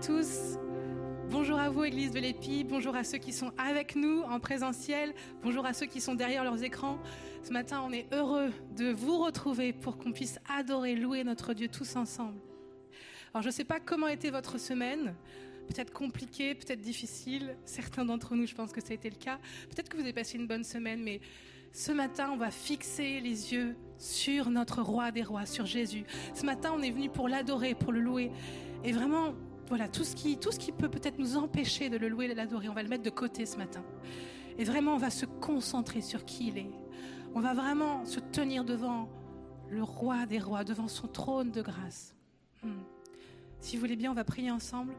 tous. Bonjour à vous, Église de l'Épi. Bonjour à ceux qui sont avec nous en présentiel. Bonjour à ceux qui sont derrière leurs écrans. Ce matin, on est heureux de vous retrouver pour qu'on puisse adorer, louer notre Dieu tous ensemble. Alors, je ne sais pas comment était votre semaine. Peut-être compliquée, peut-être difficile. Certains d'entre nous, je pense que ça a été le cas. Peut-être que vous avez passé une bonne semaine, mais ce matin, on va fixer les yeux sur notre roi des rois, sur Jésus. Ce matin, on est venu pour l'adorer, pour le louer. Et vraiment, voilà, tout ce qui, tout ce qui peut peut-être nous empêcher de le louer et de l'adorer, on va le mettre de côté ce matin. Et vraiment, on va se concentrer sur qui il est. On va vraiment se tenir devant le roi des rois, devant son trône de grâce. Hmm. Si vous voulez bien, on va prier ensemble.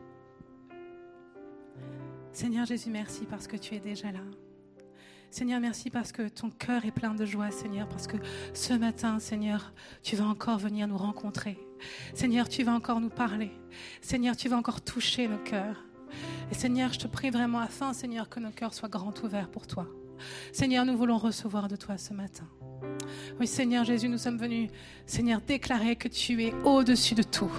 Seigneur Jésus, merci parce que tu es déjà là. Seigneur, merci parce que ton cœur est plein de joie, Seigneur, parce que ce matin, Seigneur, tu vas encore venir nous rencontrer. Seigneur, tu vas encore nous parler. Seigneur, tu vas encore toucher nos cœurs. Et Seigneur, je te prie vraiment afin, Seigneur, que nos cœurs soient grands ouverts pour toi. Seigneur, nous voulons recevoir de toi ce matin. Oui, Seigneur Jésus, nous sommes venus, Seigneur, déclarer que tu es au-dessus de tout.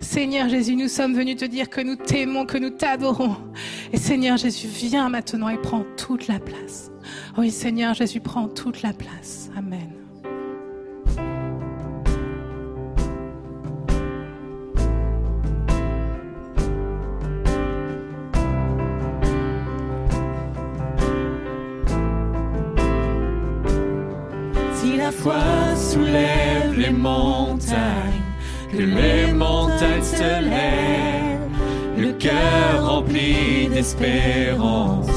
Seigneur Jésus, nous sommes venus te dire que nous t'aimons, que nous t'adorons. Et Seigneur Jésus, viens maintenant et prends toute la place. Oui, Seigneur Jésus, prends toute la place. Amen. Foi soulève les montagnes, que les montagnes se lèvent, le cœur rempli d'espérance,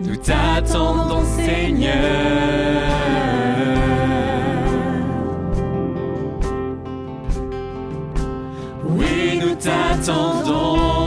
nous t'attendons Seigneur. Oui, nous t'attendons.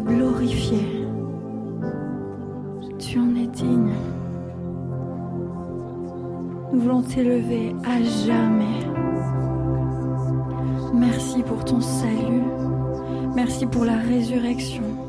glorifier. Tu en es digne. Nous voulons t'élever à jamais. Merci pour ton salut. Merci pour la résurrection.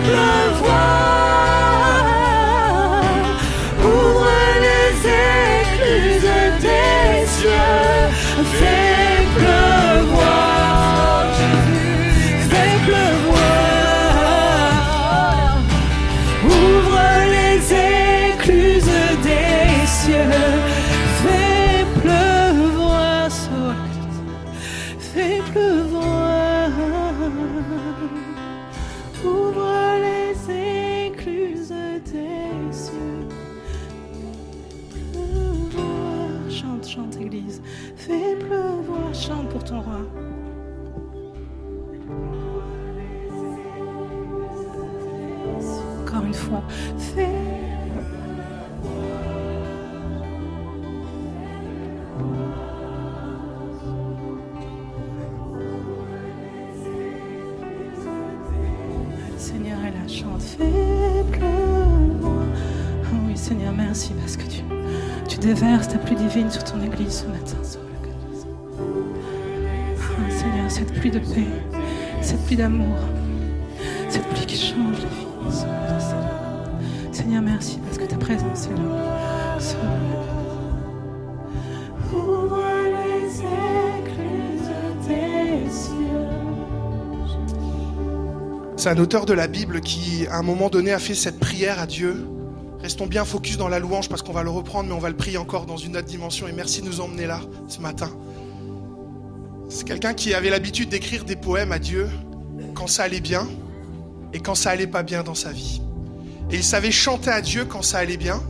Fais sur ton église ce matin. Ah, Seigneur, cette pluie de paix, cette pluie d'amour, cette pluie qui change la vie. ce matin, Seigneur. Merci parce que ta présence est là. Les cieux. C'est un auteur de la Bible qui, à un moment donné, a fait cette prière à Dieu. Restons bien focus dans la louange parce qu'on va le reprendre, mais on va le prier encore dans une autre dimension. Et merci de nous emmener là ce matin. C'est quelqu'un qui avait l'habitude d'écrire des poèmes à Dieu quand ça allait bien et quand ça allait pas bien dans sa vie. Et il savait chanter à Dieu quand ça allait bien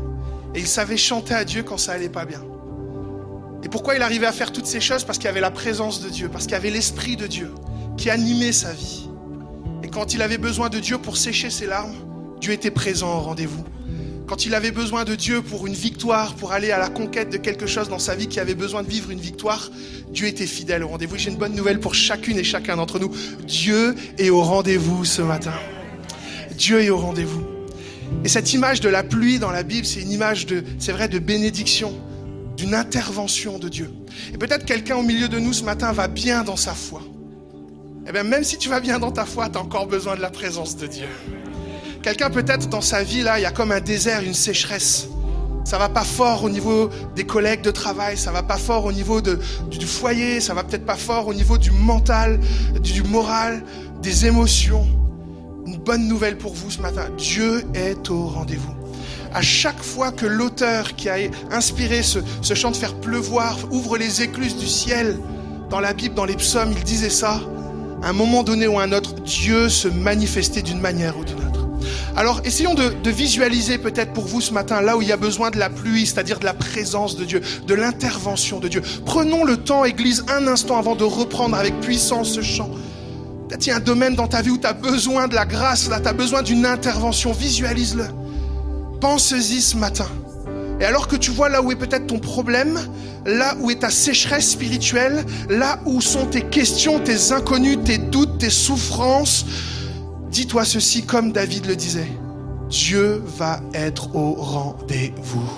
et il savait chanter à Dieu quand ça allait pas bien. Et pourquoi il arrivait à faire toutes ces choses? Parce qu'il y avait la présence de Dieu, parce qu'il y avait l'Esprit de Dieu qui animait sa vie. Et quand il avait besoin de Dieu pour sécher ses larmes, Dieu était présent au rendez-vous. Quand il avait besoin de Dieu pour une victoire, pour aller à la conquête de quelque chose dans sa vie qui avait besoin de vivre une victoire, Dieu était fidèle au rendez-vous. J'ai une bonne nouvelle pour chacune et chacun d'entre nous. Dieu est au rendez-vous ce matin. Dieu est au rendez-vous. Et cette image de la pluie dans la Bible, c'est une image de, c'est vrai, de bénédiction, d'une intervention de Dieu. Et peut-être quelqu'un au milieu de nous ce matin va bien dans sa foi. Eh bien, même si tu vas bien dans ta foi, tu as encore besoin de la présence de Dieu. Quelqu'un peut-être dans sa vie, là, il y a comme un désert, une sécheresse. Ça va pas fort au niveau des collègues de travail, ça va pas fort au niveau du, foyer, ça va peut-être pas fort au niveau du mental, du moral, des émotions. Une bonne nouvelle pour vous ce matin, Dieu est au rendez-vous. À chaque fois que l'auteur qui a inspiré ce chant de faire pleuvoir ouvre les écluses du ciel, dans la Bible, dans les psaumes, il disait ça, à un moment donné ou à un autre, Dieu se manifestait d'une manière ou d'une autre. Alors essayons de, visualiser peut-être pour vous ce matin là où il y a besoin de la pluie, c'est-à-dire de la présence de Dieu, de l'intervention de Dieu. Prenons le temps, Église, un instant avant de reprendre avec puissance ce chant. Peut-être il y a un domaine dans ta vie où tu as besoin de la grâce, là, tu as besoin d'une intervention. Visualise-le. Pense-y ce matin. Et alors que tu vois là où est peut-être ton problème, là où est ta sécheresse spirituelle, là où sont tes questions, tes inconnus, tes doutes, tes souffrances, dis-toi ceci comme David le disait. Dieu va être au rendez-vous.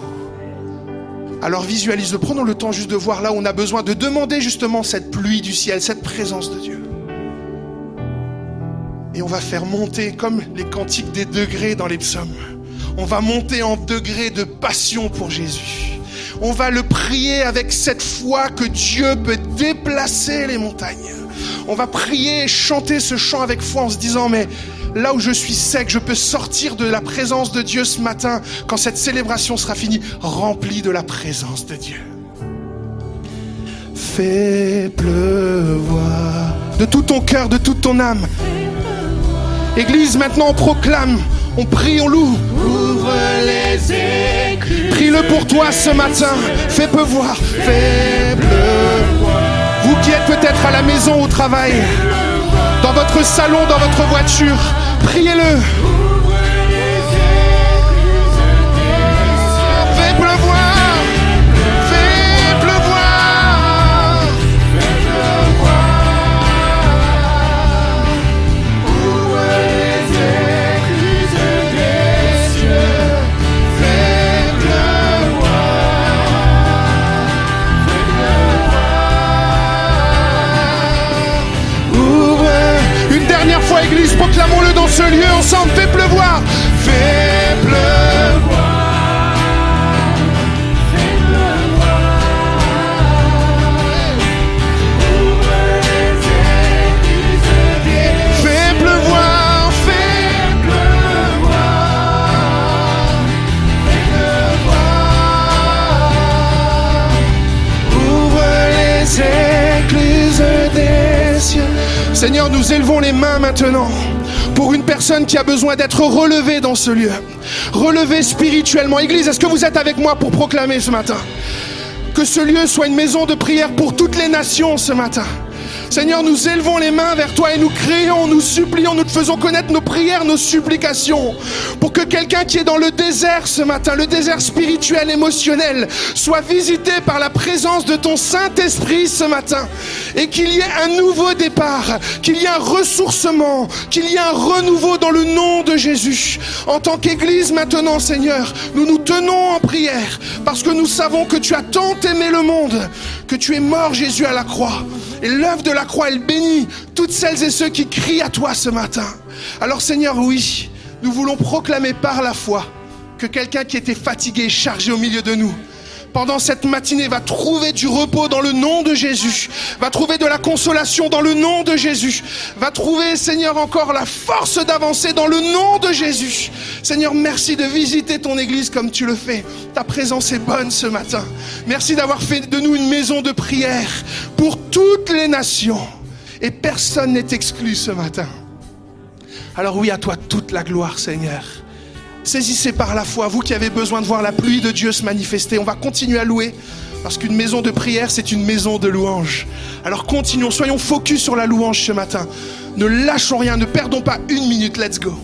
Alors visualise-le, prenons le temps juste de voir là où on a besoin de demander justement cette pluie du ciel, cette présence de Dieu. Et on va faire monter comme les cantiques des degrés dans les psaumes. On va monter en degrés de passion pour Jésus. On va le prier avec cette foi que Dieu peut déplacer les montagnes. On va prier et chanter ce chant avec foi en se disant, mais là où je suis sec, je peux sortir de la présence de Dieu ce matin quand cette célébration sera finie, rempli de la présence de Dieu. Fais pleuvoir de tout ton cœur, de toute ton âme. Église, maintenant on proclame, on prie, on loue. Ouvre les Prie-le pour toi ce matin. Fais pleuvoir. Fais pleuvoir. Vous qui êtes peut-être à la maison, au travail, dans votre salon, dans votre voiture, priez-le. Proclamons-le dans ce lieu ensemble. Fais pleuvoir. Seigneur, nous élevons les mains maintenant pour une personne qui a besoin d'être relevée dans ce lieu. Relevée spirituellement. Église, est-ce que vous êtes avec moi pour proclamer ce matin? Que ce lieu soit une maison de prière pour toutes les nations ce matin. Seigneur, nous élevons les mains vers toi et nous créons, nous supplions, nous te faisons connaître nos prières, nos supplications, pour que quelqu'un qui est dans le désert ce matin, le désert spirituel, émotionnel, soit visité par la présence de ton Saint-Esprit ce matin, et qu'il y ait un nouveau départ, qu'il y ait un ressourcement, qu'il y ait un renouveau dans le nom de Jésus. En tant qu'Église maintenant, Seigneur, nous nous tenons en prière, parce que nous savons que tu as tant aimé le monde, que tu es mort, Jésus, à la croix. Et l'œuvre de la croix, elle bénit toutes celles et ceux qui crient à toi ce matin. Alors Seigneur, oui, nous voulons proclamer par la foi que quelqu'un qui était fatigué, chargé au milieu de nous, pendant cette matinée va trouver du repos dans le nom de Jésus, va trouver de la consolation dans le nom de Jésus, va trouver, Seigneur, encore la force d'avancer dans le nom de Jésus. Seigneur, merci de visiter ton Église comme tu le fais. Ta présence est bonne ce matin. Merci d'avoir fait de nous une maison de prière pour toutes les nations. Et personne n'est exclu ce matin. Alors oui, à toi toute la gloire, Seigneur. Saisissez par la foi, vous qui avez besoin de voir la pluie de Dieu se manifester. On va continuer à louer. Parce qu'une maison de prière, c'est une maison de louange. Alors continuons, soyons focus sur la louange ce matin. Ne lâchons rien, ne perdons pas une minute. Let's go.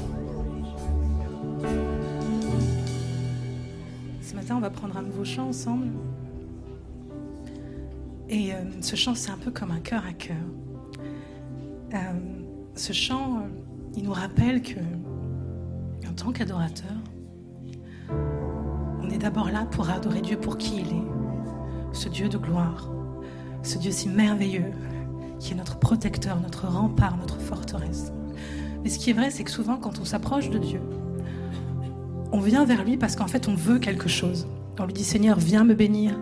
Ce matin, on va prendre un nouveau chant ensemble. Et euh, ce chant, c'est un peu comme un cœur à cœur. Euh, ce chant, euh, il nous rappelle que en tant qu'adorateur, on est d'abord là pour adorer Dieu pour qui il est, ce Dieu de gloire, ce Dieu si merveilleux, qui est notre protecteur, notre rempart, notre forteresse. Mais ce qui est vrai, c'est que souvent, quand on s'approche de Dieu, on vient vers lui parce qu'en fait, on veut quelque chose. On lui dit, Seigneur, viens me bénir.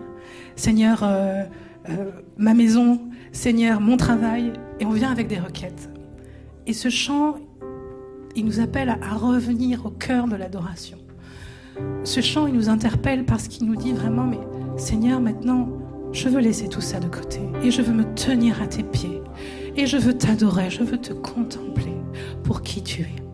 Seigneur, euh, euh, ma maison. Seigneur, mon travail. Et on vient avec des requêtes. Et ce chant, il nous appelle à revenir au cœur de l'adoration. Ce chant, il nous interpelle parce qu'il nous dit vraiment, mais Seigneur, maintenant, je veux laisser tout ça de côté et je veux me tenir à tes pieds et je veux t'adorer, je veux te contempler pour qui tu es.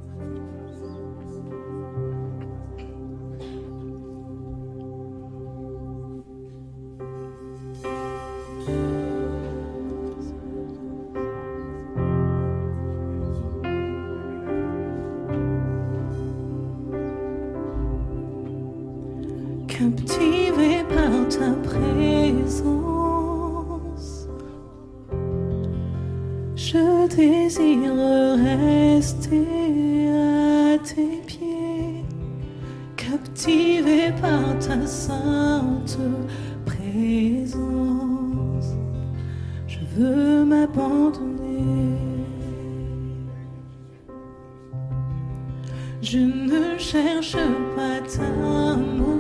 cherche pas d'amour.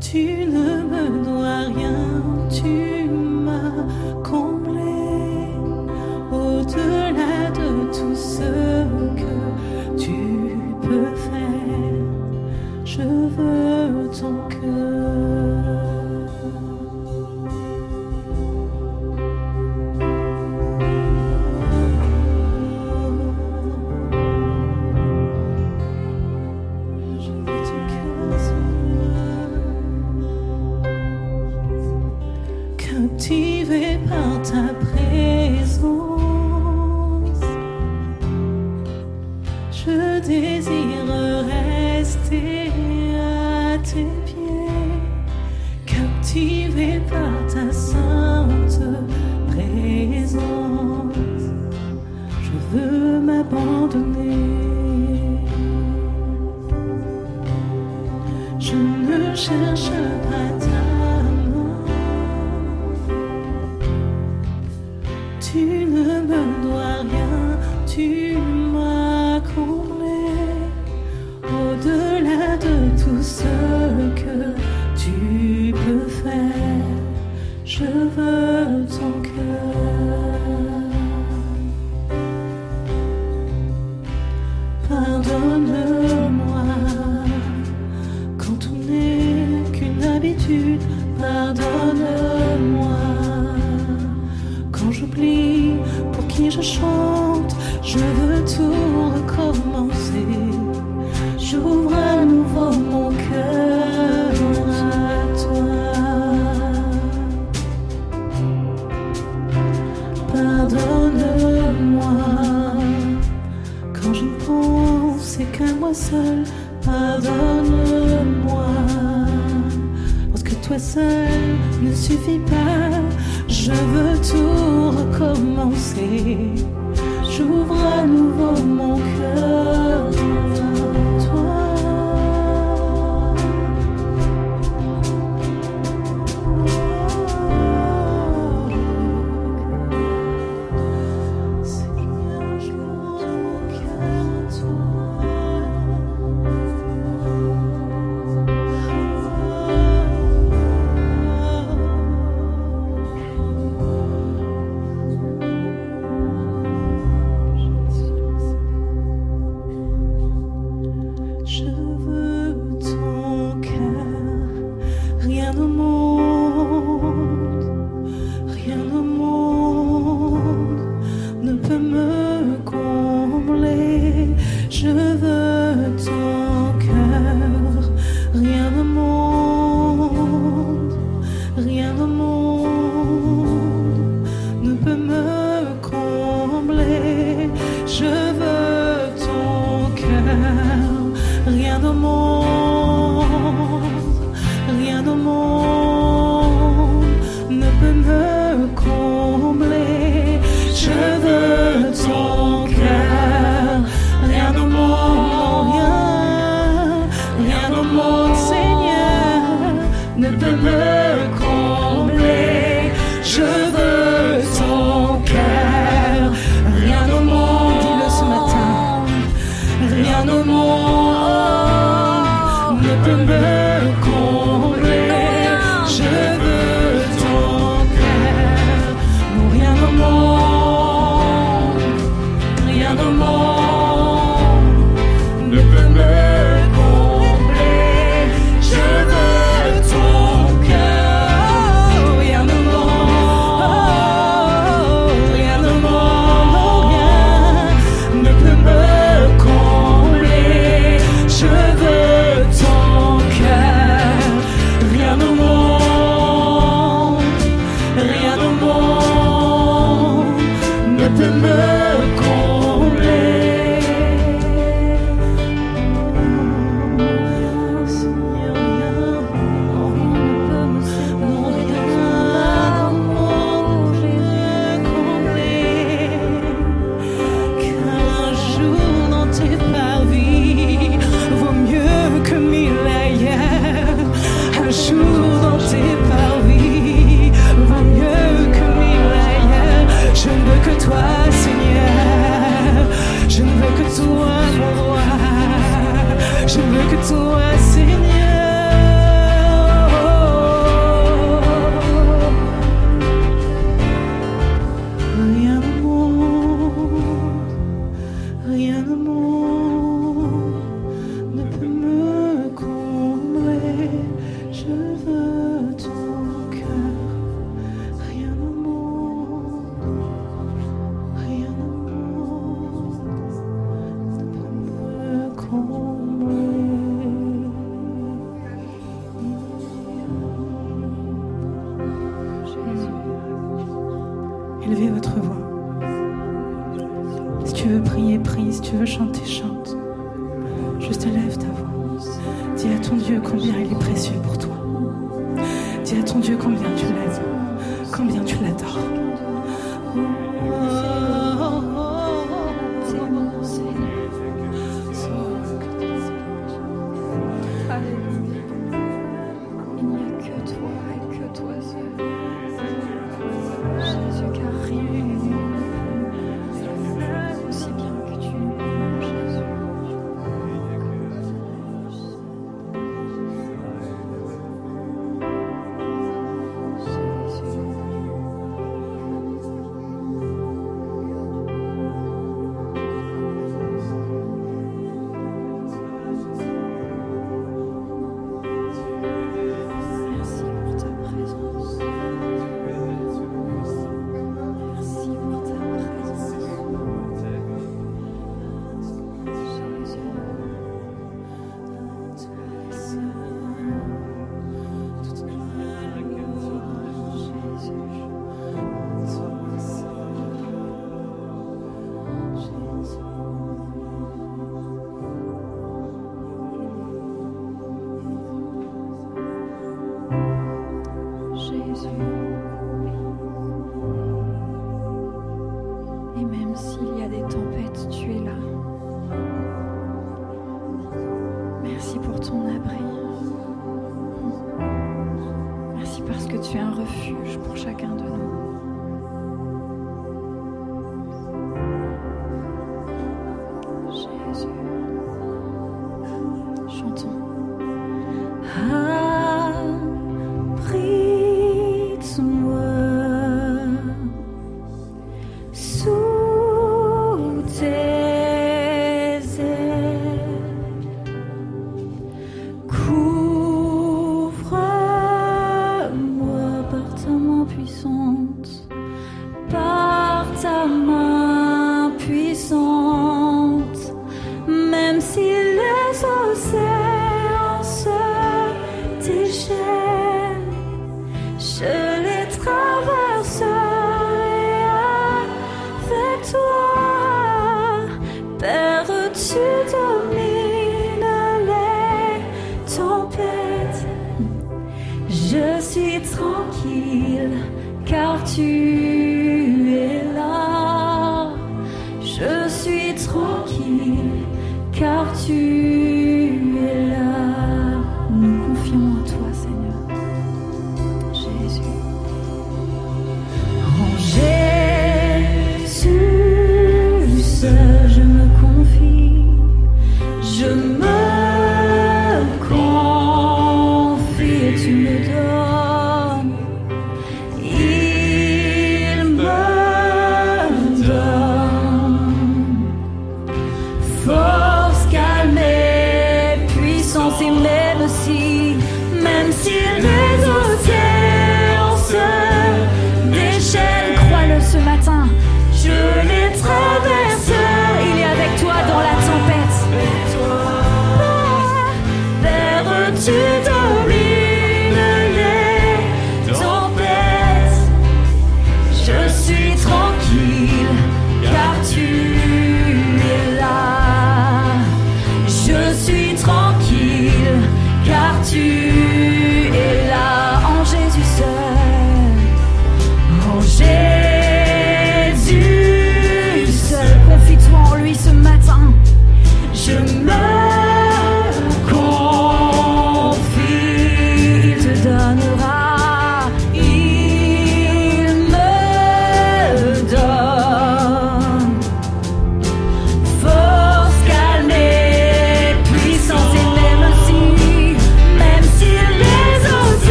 Tu ne me dois rien, tu m'as comblé.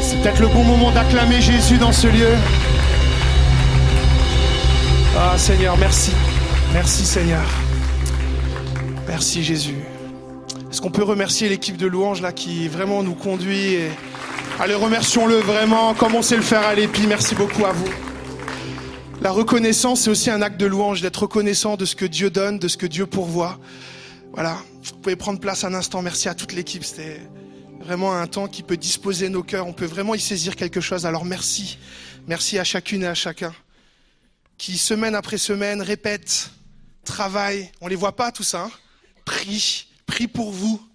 C'est peut-être le bon moment d'acclamer Jésus dans ce lieu. Ah Seigneur, merci. Merci Seigneur. Merci Jésus. Est-ce qu'on peut remercier l'équipe de louanges là qui vraiment nous conduit. Allez, remercions-le vraiment comme on sait le faire à l'épi? Merci beaucoup à vous. La reconnaissance, c'est aussi un acte de louange, d'être reconnaissant de ce que Dieu donne, de ce que Dieu pourvoit. Voilà. Vous pouvez prendre place un instant. Merci à toute l'équipe. C'était vraiment un temps qui peut disposer nos cœurs. On peut vraiment y saisir quelque chose. Alors merci. Merci à chacune et à chacun qui, semaine après semaine, répète, travaille. On les voit pas, tout ça. Hein prie, prie pour vous.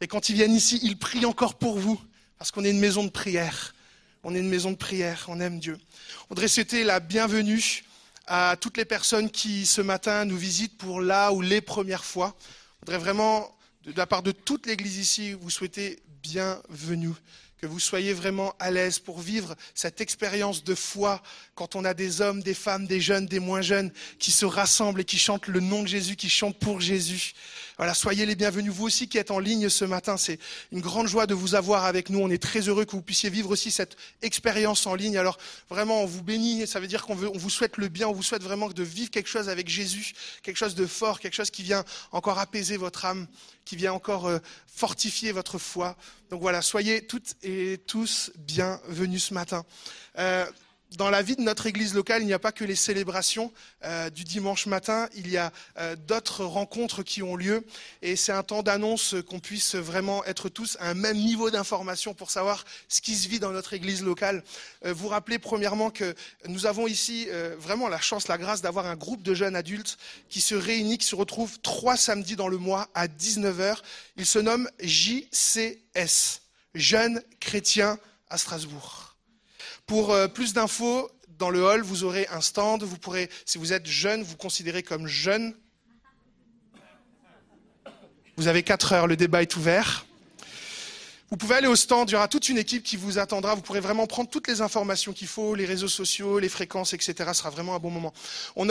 Et quand ils viennent ici, ils prient encore pour vous. Parce qu'on est une maison de prière. On est une maison de prière. On aime Dieu. On voudrait souhaiter la bienvenue à toutes les personnes qui, ce matin, nous visitent pour la ou les premières fois. On voudrais vraiment, de la part de toute l'Église ici, vous souhaiter bienvenue que vous soyez vraiment à l'aise pour vivre cette expérience de foi quand on a des hommes, des femmes, des jeunes, des moins jeunes qui se rassemblent et qui chantent le nom de Jésus, qui chantent pour Jésus. Voilà, soyez les bienvenus. Vous aussi qui êtes en ligne ce matin, c'est une grande joie de vous avoir avec nous. On est très heureux que vous puissiez vivre aussi cette expérience en ligne. Alors vraiment, on vous bénit. Ça veut dire qu'on on vous souhaite le bien. On vous souhaite vraiment de vivre quelque chose avec Jésus, quelque chose de fort, quelque chose qui vient encore apaiser votre âme, qui vient encore euh, fortifier votre foi. Donc voilà, soyez toutes et tous bienvenus ce matin. Euh, dans la vie de notre église locale, il n'y a pas que les célébrations euh, du dimanche matin, il y a euh, d'autres rencontres qui ont lieu et c'est un temps d'annonce qu'on puisse vraiment être tous à un même niveau d'information pour savoir ce qui se vit dans notre église locale. Euh, vous rappelez premièrement que nous avons ici vraiment la chance, la grâce d'avoir un groupe de jeunes adultes qui se réunit, qui se retrouve trois samedis dans le mois à 19h. Il se nomme JCS, Jeunes Chrétiens à Strasbourg. Pour euh, plus d'infos, dans le hall, vous aurez un stand. Vous pourrez, si vous êtes jeune, vous considérez comme jeune. Vous avez 4 heures, le débat est ouvert. Vous pouvez aller au stand, il y aura toute une équipe qui vous attendra. Vous pourrez vraiment prendre toutes les informations qu'il faut, les réseaux sociaux, les fréquences, etc. Ce sera vraiment un bon moment. On,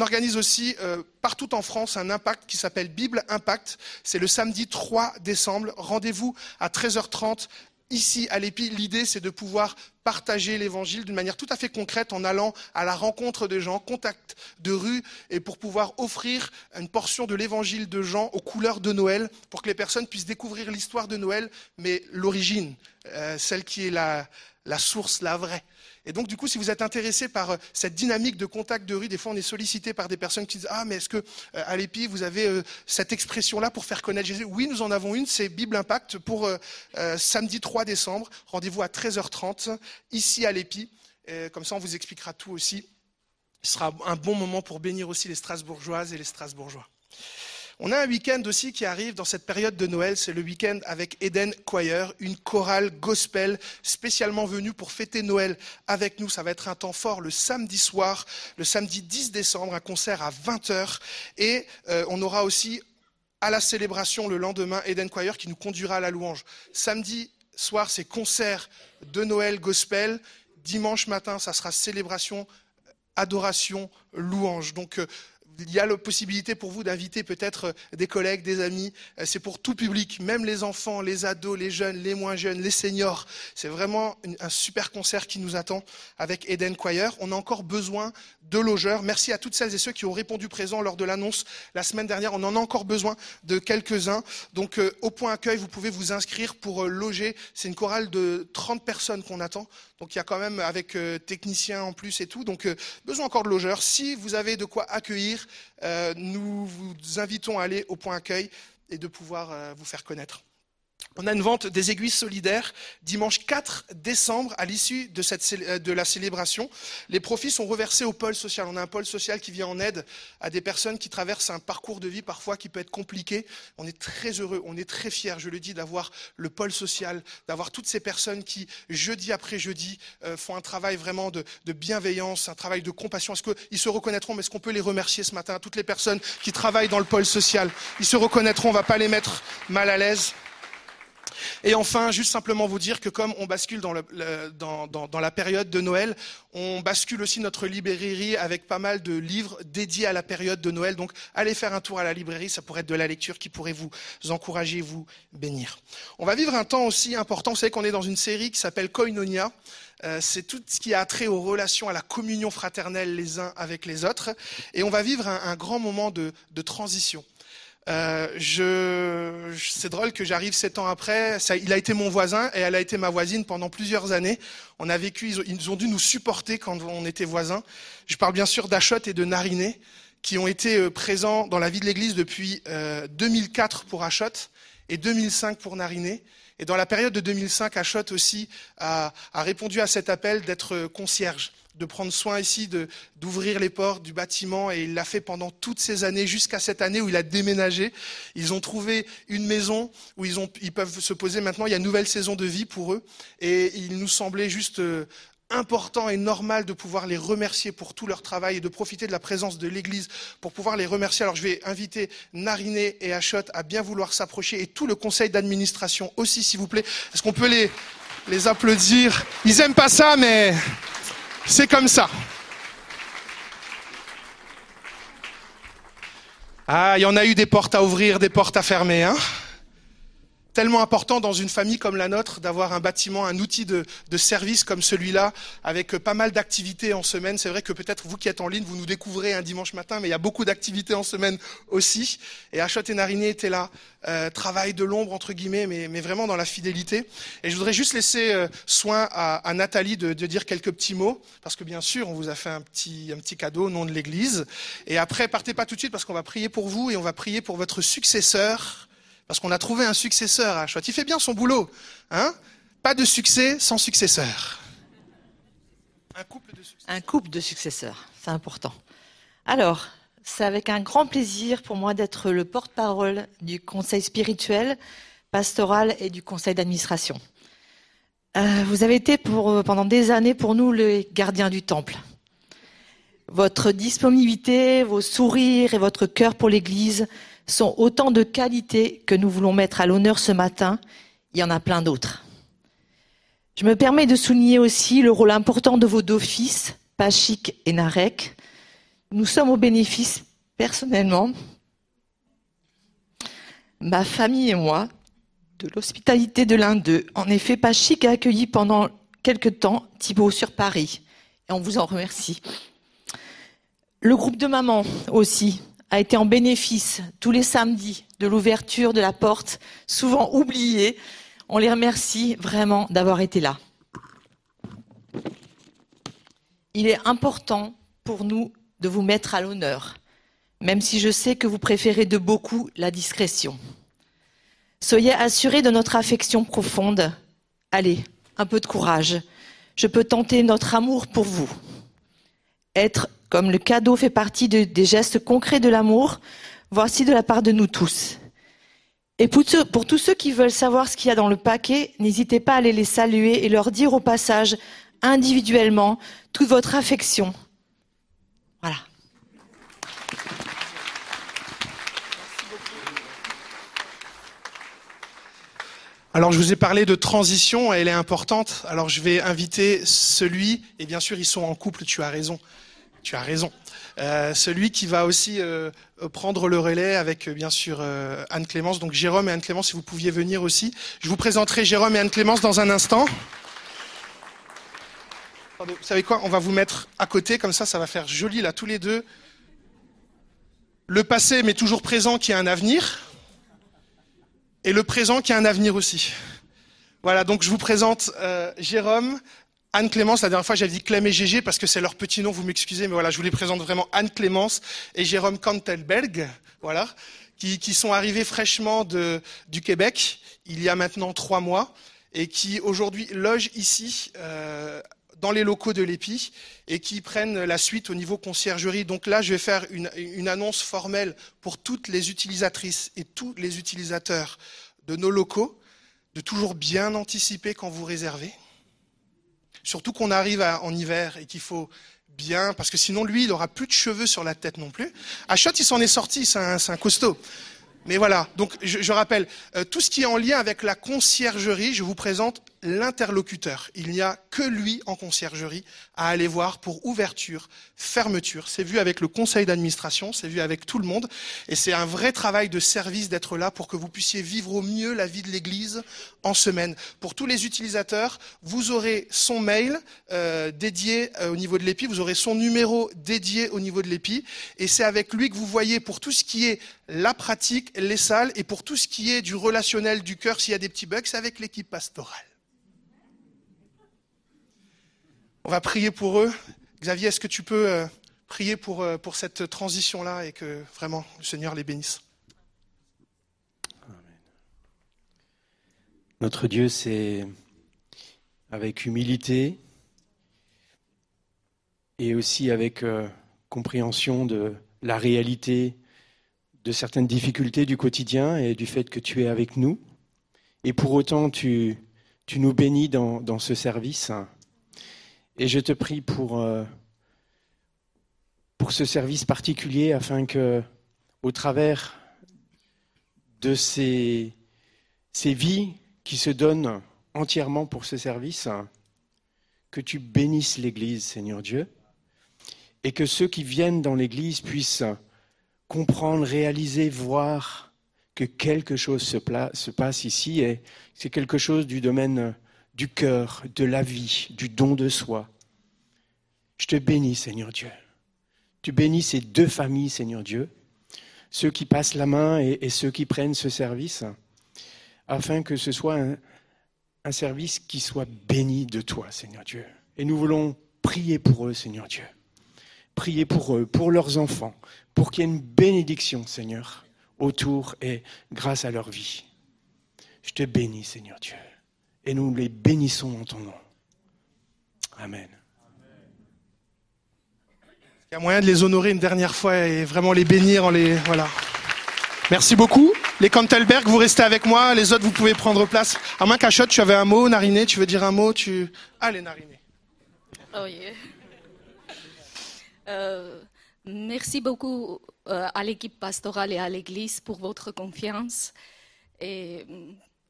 organise aussi euh, partout en France un impact qui s'appelle Bible Impact. C'est le samedi 3 décembre. Rendez-vous à 13h30 ici à l'EPI, l'idée c'est de pouvoir partager l'évangile d'une manière tout à fait concrète en allant à la rencontre des gens, contact de rue, et pour pouvoir offrir une portion de l'évangile de Jean aux couleurs de Noël, pour que les personnes puissent découvrir l'histoire de Noël, mais l'origine, euh, celle qui est la, la source, la vraie. Et donc, du coup, si vous êtes intéressé par euh, cette dynamique de contact de rue, des fois on est sollicité par des personnes qui disent Ah, mais est-ce que euh, à l'EPI, vous avez euh, cette expression-là pour faire connaître Jésus? Oui, nous en avons une, c'est Bible Impact pour samedi 3 décembre. Rendez-vous à 13h30 ici à l'EPI. Comme ça, on vous expliquera tout aussi. Ce sera un bon moment pour bénir aussi les Strasbourgeoises et les Strasbourgeois. On a un week-end aussi qui arrive dans cette période de Noël, c'est le week-end avec Eden Choir, une chorale gospel spécialement venue pour fêter Noël avec nous. Ça va être un temps fort le samedi soir, le samedi 10 décembre, un concert à 20h. Et euh, on aura aussi à la célébration le lendemain Eden Choir qui nous conduira à la louange. Samedi soir, c'est concert de Noël gospel. Dimanche matin, ça sera célébration, adoration, louange. Donc, euh, il y a la possibilité pour vous d'inviter peut-être euh, des collègues, des amis. Euh, c'est pour tout public, même les enfants, les ados, les jeunes, les moins jeunes, les seniors. C'est vraiment un super concert qui nous attend avec Eden Choir. On a encore besoin de logeurs. Merci à toutes celles et ceux qui ont répondu présent lors de l'annonce la semaine dernière. On en a encore besoin de quelques-uns. Donc euh, au point accueil, vous pouvez vous inscrire pour loger. C'est une chorale de 30 personnes qu'on attend. Donc il y a quand même avec techniciens en plus et tout. Donc besoin encore de logeurs. Si vous avez de quoi accueillir, euh, nous vous invitons à aller au point accueil et de pouvoir euh, vous faire connaître. On a une vente des aiguilles solidaires dimanche 4 décembre à l'issue de, euh, de, la célébration. Les profits sont reversés au pôle social. On a un pôle social qui vient en aide à des personnes qui traversent un parcours de vie parfois qui peut être compliqué. On est très heureux, on est très fiers, je le dis, d'avoir le pôle social, d'avoir toutes ces personnes qui, jeudi après jeudi, euh, font un travail vraiment de, de, bienveillance, un travail de compassion. Est-ce qu'ils se reconnaîtront? Mais est-ce qu'on peut les remercier ce matin? Toutes les personnes qui travaillent dans le pôle social, ils se reconnaîtront, on ne va pas les mettre mal à l'aise. Et enfin, juste simplement vous dire que comme on bascule dans, la période de Noël, on bascule aussi notre librairie avec pas mal de livres dédiés à la période de Noël. Donc allez faire un tour à la librairie, ça pourrait être de la lecture qui pourrait vous encourager, vous bénir. On va vivre un temps aussi important, vous savez qu'on est dans une série qui s'appelle Koinonia. Euh, c'est tout ce qui a trait aux relations, à la communion fraternelle les uns avec les autres. Et on va vivre un, grand moment de transition. Euh, je, c'est drôle que j'arrive sept ans après. Ça, il a été mon voisin et elle a été ma voisine pendant plusieurs années. On a vécu, ils ont, dû nous supporter quand on était voisins. Je parle bien sûr d'Achot et de Nariné, qui ont été euh, présents dans la vie de l'Église depuis 2004 euh, pour Achot et 2005 pour Nariné. Et dans la période de 2005, Achot aussi a, a répondu à cet appel d'être concierge de prendre soin ici, d'ouvrir les portes du bâtiment, et il l'a fait pendant toutes ces années, jusqu'à cette année où il a déménagé. Ils ont trouvé une maison où ils, ont, ils peuvent se poser maintenant. Il y a une nouvelle saison de vie pour eux, et il nous semblait juste euh, important et normal de pouvoir les remercier pour tout leur travail et de profiter de la présence de l'Église pour pouvoir les remercier. Alors je vais inviter Nariné et Achot à bien vouloir s'approcher et tout le conseil d'administration aussi, s'il vous plaît. Est-ce qu'on peut les, les applaudir? Ils aiment pas ça, mais c'est comme ça. Ah, il y en a eu des portes à ouvrir, des portes à fermer, hein tellement important dans une famille comme la nôtre d'avoir un bâtiment, un outil de, service comme celui-là, avec pas mal d'activités en semaine. C'est vrai que peut-être vous qui êtes en ligne, vous nous découvrez un dimanche matin, mais il y a beaucoup d'activités en semaine aussi. Et Achot et Nariné étaient là, euh, travail de l'ombre entre guillemets, mais, mais, vraiment dans la fidélité. Et je voudrais juste laisser euh, soin à, Nathalie de, de, dire quelques petits mots, parce que bien sûr, on vous a fait un petit, un petit cadeau au nom de l'Église. Et après, partez pas tout de suite, parce qu'on va prier pour vous et on va prier pour votre successeur parce qu'on a trouvé un successeur à Achot. Il fait bien son boulot. Hein? Pas de succès sans successeur. Un couple de successeurs. Un couple de successeurs, c'est important. Alors, c'est avec un grand plaisir pour moi d'être le porte-parole du conseil spirituel, pastoral et du conseil d'administration. Euh, vous avez été pour, euh, pendant des années pour nous les gardiens du temple. Votre disponibilité, vos sourires et votre cœur pour l'Église sont autant de qualités que nous voulons mettre à l'honneur ce matin. Il y en a plein d'autres. Je me permets de souligner aussi le rôle important de vos deux fils, Pachik et Narek. Nous sommes au bénéfice, personnellement, ma famille et moi, de l'hospitalité de l'un d'eux. En effet, Pachik a accueilli pendant quelque temps Thibault sur Paris. Et on vous en remercie. Le groupe de maman aussi, a été en bénéfice tous les samedis de l'ouverture de la porte, souvent oubliée. On les remercie vraiment d'avoir été là. Il est important pour nous de vous mettre à l'honneur, même si je sais que vous préférez de beaucoup la discrétion. Soyez assurés de notre affection profonde. Allez, un peu de courage. Je peux tenter notre amour pour vous. Être comme le cadeau fait partie des gestes concrets de l'amour, voici de la part de nous tous. Et pour, pour tous ceux qui veulent savoir ce qu'il y a dans le paquet, n'hésitez pas à aller les saluer et leur dire au passage individuellement toute votre affection. Voilà. Alors je vous ai parlé de transition, elle est importante. Alors je vais inviter celui, et bien sûr ils sont en couple, tu as raison, tu as raison. Euh, celui qui va aussi euh, prendre le relais avec euh, bien sûr Anne Clémence. Donc Jérôme et Anne Clémence, si vous pouviez venir aussi. Je vous présenterai Jérôme et Anne Clémence dans un instant. Vous savez quoi? On va vous mettre à côté, comme ça, ça va faire joli là, tous les deux. Le passé, mais toujours présent, qui a un avenir. Et le présent, qui a un avenir aussi. Voilà, donc je vous présente Jérôme, Anne Clémence, la dernière fois j'avais dit Clem et Gégé parce que c'est leur petit nom, vous m'excusez, mais voilà, je vous les présente vraiment Anne Clémence et Jérôme Kantelberg, voilà, qui, sont arrivés fraîchement du Québec il y a maintenant trois mois et qui aujourd'hui logent ici euh, dans les locaux de l'EPI et qui prennent la suite au niveau conciergerie. Donc là, je vais faire une, une annonce formelle pour toutes les utilisatrices et tous les utilisateurs de nos locaux, de toujours bien anticiper quand vous réservez Surtout qu'on arrive en hiver et qu'il faut bien, parce que sinon lui, il aura plus de cheveux sur la tête non plus. Achot, il s'en est sorti, c'est un, costaud. Mais voilà, donc je, je rappelle, euh, tout ce qui est en lien avec la conciergerie, je vous présente l'interlocuteur. Il n'y a que lui en conciergerie à aller voir pour ouverture, fermeture. C'est vu avec le conseil d'administration, c'est vu avec tout le monde. Et c'est un vrai travail de service d'être là pour que vous puissiez vivre au mieux la vie de l'Église en semaine. Pour tous les utilisateurs, vous aurez son mail euh, dédié euh, au niveau de l'EPI, vous aurez son numéro dédié au niveau de l'EPI. Et c'est avec lui que vous voyez pour tout ce qui est la pratique, les salles, et pour tout ce qui est du relationnel, du cœur, s'il y a des petits bugs, c'est avec l'équipe pastorale. On va prier pour eux. Xavier, est-ce que tu peux euh, prier pour, euh, pour cette transition-là et que vraiment le Seigneur les bénisse? Notre Dieu, c'est avec humilité et aussi avec euh, compréhension de la réalité de certaines difficultés du quotidien et du fait que tu es avec nous. Et pour autant, tu, nous bénis dans ce service. Et je te prie pour, euh, pour ce service particulier afin que, au travers de ces, ces vies qui se donnent entièrement pour ce service, que tu bénisses l'Église, Seigneur Dieu, et que ceux qui viennent dans l'Église puissent comprendre, réaliser, voir que quelque chose se, se passe ici, et c'est quelque chose du domaine du cœur, de la vie, du don de soi. Je te bénis, Seigneur Dieu. Tu bénis ces deux familles, Seigneur Dieu, ceux qui passent la main et, ceux qui prennent ce service, afin que ce soit un, service qui soit béni de toi, Seigneur Dieu. Et nous voulons prier pour eux, Seigneur Dieu. Prier pour eux, pour leurs enfants, pour qu'il y ait une bénédiction, Seigneur, autour et grâce à leur vie. Je te bénis, Seigneur Dieu et nous les bénissons en ton nom. Amen. Il y a moyen de les honorer une dernière fois et vraiment les bénir en les. Voilà. Merci beaucoup. Les Cantelberg, vous restez avec moi. Les autres, vous pouvez prendre place. À moins Cachotte, tu avais un mot, Nariné, tu veux dire un mot? Tu... Allez, Nariné. Oh yeah. Euh, merci beaucoup euh, à l'équipe pastorale et à l'Église pour votre confiance. Et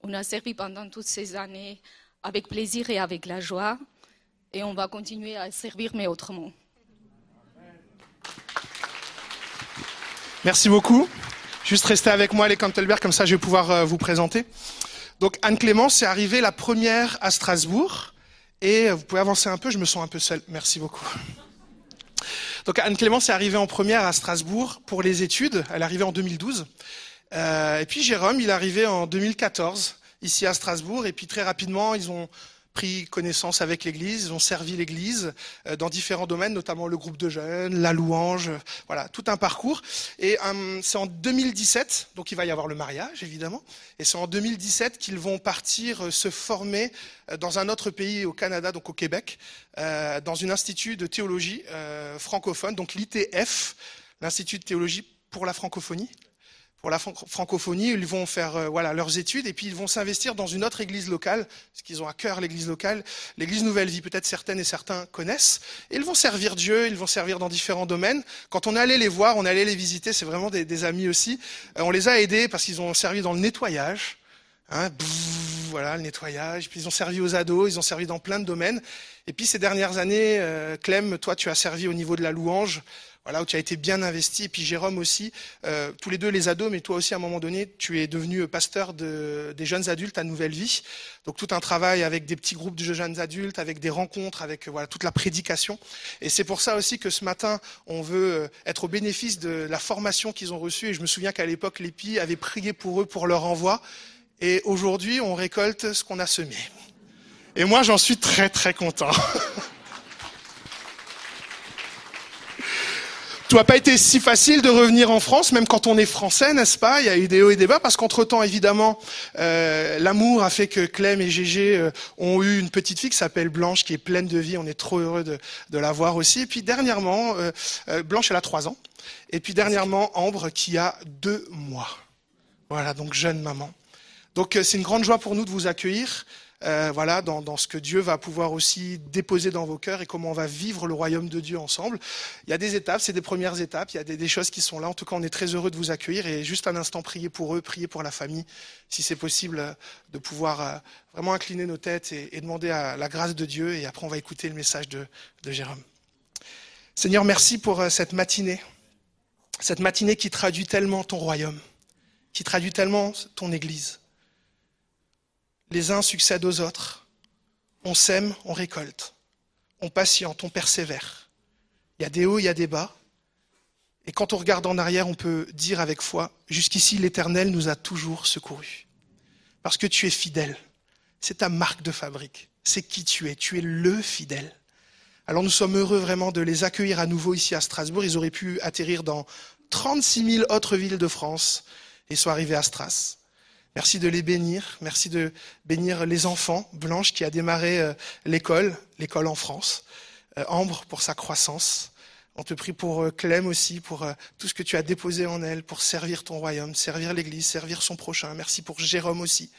on a servi pendant toutes ces années avec plaisir et avec la joie. Et on va continuer à servir, mais autrement. Merci beaucoup. Juste rester avec moi, les Cantelberg, comme ça je vais pouvoir euh, vous présenter. Donc Anne-Clémence est arrivée la première à Strasbourg. Et vous pouvez avancer un peu, je me sens un peu seul. Merci beaucoup. Donc Anne-Clémence est arrivée en première à Strasbourg pour les études. Elle est arrivée en 2012. Euh, et puis Jérôme, il est arrivé en 2014 ici à Strasbourg. Et puis très rapidement, ils ont pris connaissance avec l'Église, ils ont servi l'Église euh, dans différents domaines, notamment le groupe de jeunes, la louange, voilà, tout un parcours. Et euh, c'est en 2017, donc il va y avoir le mariage évidemment, et c'est en 2017 qu'ils vont partir se former dans un autre pays au Canada, donc au Québec, dans un institut de théologie francophone, donc l'ITF, l'Institut de théologie pour la francophonie pour la francophonie, ils vont faire euh, voilà leurs études et puis ils vont s'investir dans une autre église locale, parce qu'ils ont à cœur l'église locale, l'église Nouvelle Vie. Peut-être certaines et certains connaissent. Et ils vont servir Dieu, ils vont servir dans différents domaines. Quand on allé les voir, on allé les visiter, c'est vraiment des, amis aussi. Euh, on les a aidés parce qu'ils ont servi dans le nettoyage. Hein, voilà, le nettoyage. Puis ils ont servi aux ados, ils ont servi dans plein de domaines. Et puis ces dernières années, euh, Clem, toi, tu as servi au niveau de la louange voilà, où tu as été bien investi. Et puis Jérôme aussi, euh, tous les deux les ados, mais toi aussi à un moment donné, tu es devenu pasteur de, des jeunes adultes à Nouvelle Vie. Donc tout un travail avec des petits groupes de jeunes adultes, avec des rencontres, avec voilà toute la prédication. Et c'est pour ça aussi que ce matin, on veut euh, être au bénéfice de la formation qu'ils ont reçue. Et je me souviens qu'à l'époque, l'EPI avait prié pour eux pour leur envoi. Et aujourd'hui, on récolte ce qu'on a semé. Et moi, j'en suis très très content. Tout n'a pas été si facile de revenir en France, même quand on est français, n'est-ce pas? Il y a eu des hauts et des bas, parce qu'entre-temps, évidemment, euh, l'amour a fait que Clem et Gégé euh, ont eu une petite fille qui s'appelle Blanche, qui est pleine de vie. On est trop heureux de, de la voir aussi. Et puis dernièrement, euh, Blanche, elle a trois ans. Et puis dernièrement, Ambre, qui a deux mois. Voilà, donc jeune maman. Donc c'est une grande joie pour nous de vous accueillir. Euh, voilà, dans, ce que Dieu va pouvoir aussi déposer dans vos cœurs et comment on va vivre le royaume de Dieu ensemble. Il y a des étapes, c'est des premières étapes, il y a des, choses qui sont là. En tout cas, on est très heureux de vous accueillir et juste un instant, prier pour eux, prier pour la famille, si c'est possible, euh, de pouvoir euh, vraiment incliner nos têtes et, demander à la grâce de Dieu. Et après, on va écouter le message de, de Jérôme. Seigneur, merci pour cette matinée, cette matinée qui traduit tellement ton royaume, qui traduit tellement ton Église les uns succèdent aux autres. On sème, on récolte. On patiente, on persévère. Il y a des hauts, il y a des bas. Et quand on regarde en arrière, on peut dire avec foi, jusqu'ici l'Éternel nous a toujours secourus. Parce que tu es fidèle. C'est ta marque de fabrique. C'est qui tu es. Tu es le fidèle. Alors nous sommes heureux vraiment de les accueillir à nouveau ici à Strasbourg. Ils auraient pu atterrir dans 36 000 autres villes de France et sont arrivés à Strasbourg. Merci de les bénir. Merci de bénir les enfants. Blanche qui a démarré euh, l'école, l'école en France. Euh, Ambre pour sa croissance. On te prie pour euh, Clem aussi, pour tout ce que tu as déposé en elle, pour servir ton royaume, servir l'Église, servir son prochain. Merci pour Jérôme aussi.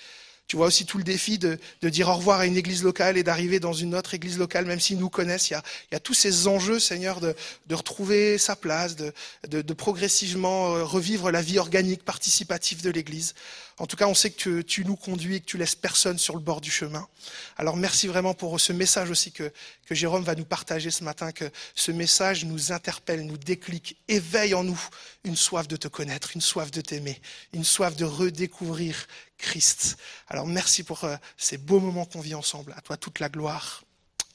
Tu vois aussi tout le défi de, dire au revoir à une église locale et d'arriver dans une autre église locale, même s'ils nous connaissent. Il y a, tous ces enjeux, Seigneur, de, retrouver sa place, de, de, progressivement revivre la vie organique, participative de l'église. En tout cas, on sait que tu, nous conduis et que tu laisses personne sur le bord du chemin. Alors merci vraiment pour ce message aussi que, Jérôme va nous partager ce matin, que ce message nous interpelle, nous déclic, éveille en nous une soif de te connaître, une soif de t'aimer, une soif de redécouvrir Christ. Alors merci pour euh, ces beaux moments qu'on vit ensemble. À toi toute la gloire.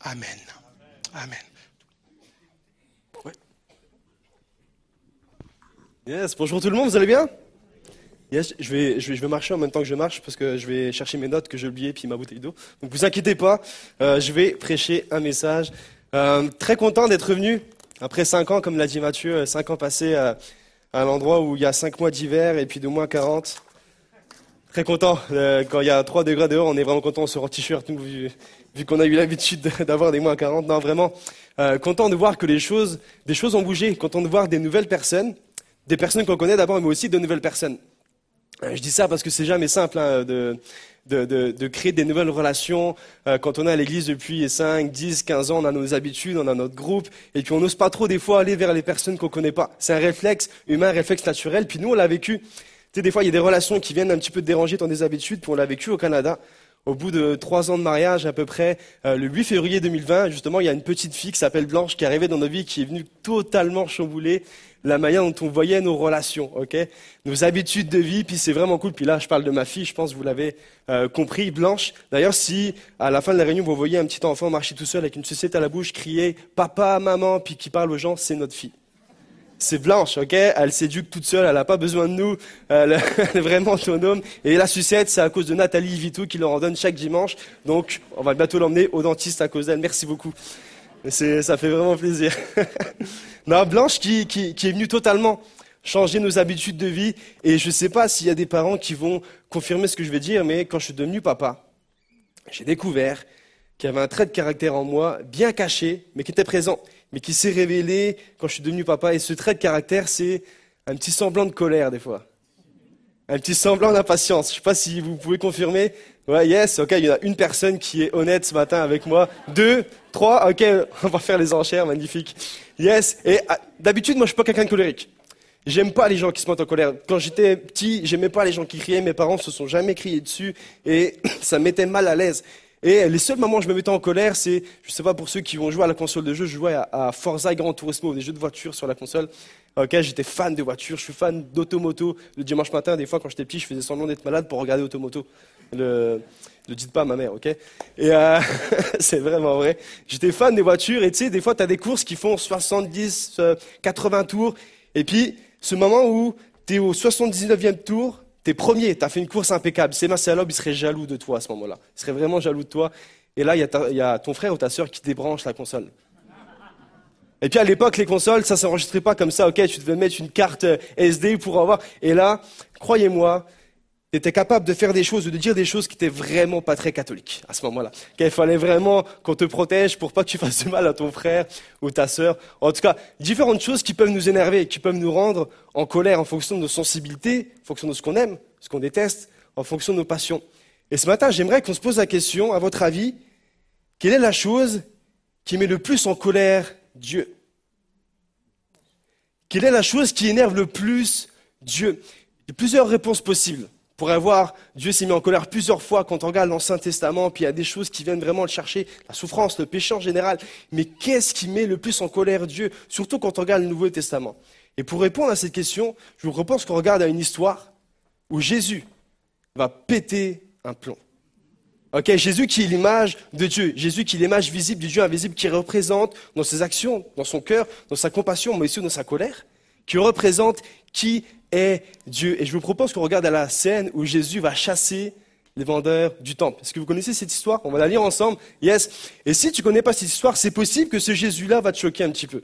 Amen. Amen. Yes, bonjour tout le monde, vous allez bien? Je vais, marcher en même temps que je marche parce que je vais chercher mes notes que j'ai oubliées puis ma bouteille d'eau. Donc vous inquiétez pas, euh, je vais prêcher un message. Euh, très content d'être revenu après cinq ans, comme l'a dit Mathieu, euh, cinq ans passés à, l'endroit où il y a cinq mois d'hiver et puis de moins 40. Très content. quand il y a 3 degrés dehors, on est vraiment content, on se rend t-shirt, vu, vu qu'on a eu l'habitude d'avoir des moins 40. Non, vraiment, content de voir que les choses, des choses ont bougé, content de voir des nouvelles personnes, des personnes qu'on connaît d'abord, mais aussi de nouvelles personnes. Euh, je dis ça parce que c'est jamais simple hein, de, de, de, de, créer des nouvelles relations. Euh, quand on est à l'église depuis 5, 10, 15 ans, on a nos habitudes, on a notre groupe, et puis on n'ose pas trop des fois aller vers les personnes qu'on connaît pas. C'est un réflexe humain, un réflexe naturel. Puis nous, on l'a vécu. Tu sais, des fois, il y a des relations qui viennent un petit peu te déranger dans des habitudes, puis on l'a vécu au Canada. Au bout de trois ans de mariage, à peu près, euh, le 8 février 2020, justement, il y a une petite fille qui s'appelle Blanche qui est arrivée dans nos vies, qui est venue totalement chambouler la manière dont on voyait nos relations, ok, nos habitudes de vie. Puis c'est vraiment cool. Puis là, je parle de ma fille. Je pense que vous l'avez euh, compris, Blanche. D'ailleurs, si à la fin de la réunion vous voyez un petit enfant marcher tout seul avec une sucette à la bouche, crier papa, maman, puis qui parle aux gens, c'est notre fille. C'est Blanche, ok? Elle s'éduque toute seule, elle n'a pas besoin de nous, elle est vraiment autonome. Et la sucette, c'est à cause de Nathalie Vito qui leur en donne chaque dimanche. Donc, on va bientôt l'emmener au dentiste à cause d'elle. Merci beaucoup. Ça fait vraiment plaisir. non, Blanche qui, qui, qui est venue totalement changer nos habitudes de vie. Et je ne sais pas s'il y a des parents qui vont confirmer ce que je vais dire, mais quand je suis devenu papa, j'ai découvert qu'il y avait un trait de caractère en moi, bien caché, mais qui était présent, mais qui s'est révélé quand je suis devenu papa. Et ce trait de caractère, c'est un petit semblant de colère des fois. Un petit semblant d'impatience. Je ne sais pas si vous pouvez confirmer. Ouais, yes, ok, il y en a une personne qui est honnête ce matin avec moi. Deux, trois, ok, on va faire les enchères, magnifique. Yes, et ah, d'habitude, moi je suis pas quelqu'un de colérique. J'aime pas les gens qui se mettent en colère. Quand j'étais petit, j'aimais pas les gens qui criaient, mes parents se sont jamais criés dessus et ça me mettait mal à l'aise. Et les seuls moments où je me mettais en colère, c'est, je sais pas pour ceux qui vont jouer à la console de jeu, je jouais à, Forza Gran Turismo, des jeux de voiture sur la console. Ok, j'étais fan de voitures, je suis fan d'automoto. Le dimanche matin, des fois, quand j'étais petit, je faisais semblant d'être malade pour regarder automoto. Le, ne dites pas à ma mère, ok? Et euh, c'est vraiment vrai. J'étais fan des voitures et tu sais, des fois, tu as des courses qui font 70, 80 euh, tours. Et puis, ce moment où tu es au 79e tour, tu es premier, tu as fait une course impeccable. Sébastien Loeb, il serait jaloux de toi à ce moment-là. Il serait vraiment jaloux de toi. Et là, il y, y, a ton frère ou ta sœur qui débranche la console. Et puis à l'époque, les consoles, ça s'enregistrait pas comme ça. Ok, tu devais mettre une carte euh, SD pour avoir. Et là, croyez-moi, tu capable de faire des choses ou de dire des choses qui étaient vraiment pas très catholiques à ce moment-là. Qu'il fallait vraiment qu'on te protège pour pas que tu fasses du mal à ton frère ou ta sœur. En tout cas, différentes choses qui peuvent nous énerver, qui peuvent nous rendre en colère en fonction de nos sensibilités, en fonction de ce qu'on aime, ce qu'on déteste, en fonction de nos passions. Et ce matin, j'aimerais qu'on se pose la question, à votre avis, quelle est la chose qui met le plus en colère Dieu? Quelle est la chose qui énerve le plus Dieu? Il y a plusieurs réponses possibles. Pourrait voir Dieu s'est mis en colère plusieurs fois quand on regarde l'Ancien Testament, puis il y a des choses qui viennent vraiment le chercher, la souffrance, le péché en général. Mais qu'est-ce qui met le plus en colère Dieu, surtout quand on regarde le Nouveau Testament? Et pour répondre à cette question, je vous propose qu'on regarde à une histoire où Jésus va péter un plomb. Ok, Jésus qui est l'image de Dieu, Jésus qui est l'image visible du Dieu invisible, qui représente dans ses actions, dans son cœur, dans sa compassion, mais aussi dans sa colère, qui représente qui Dieu. Et je vous propose qu'on regarde à la scène où Jésus va chasser les vendeurs du temple. Est-ce que vous connaissez cette histoire? On va la lire ensemble. Yes. Et si tu connais pas cette histoire, c'est possible que ce Jésus-là va te choquer un petit peu.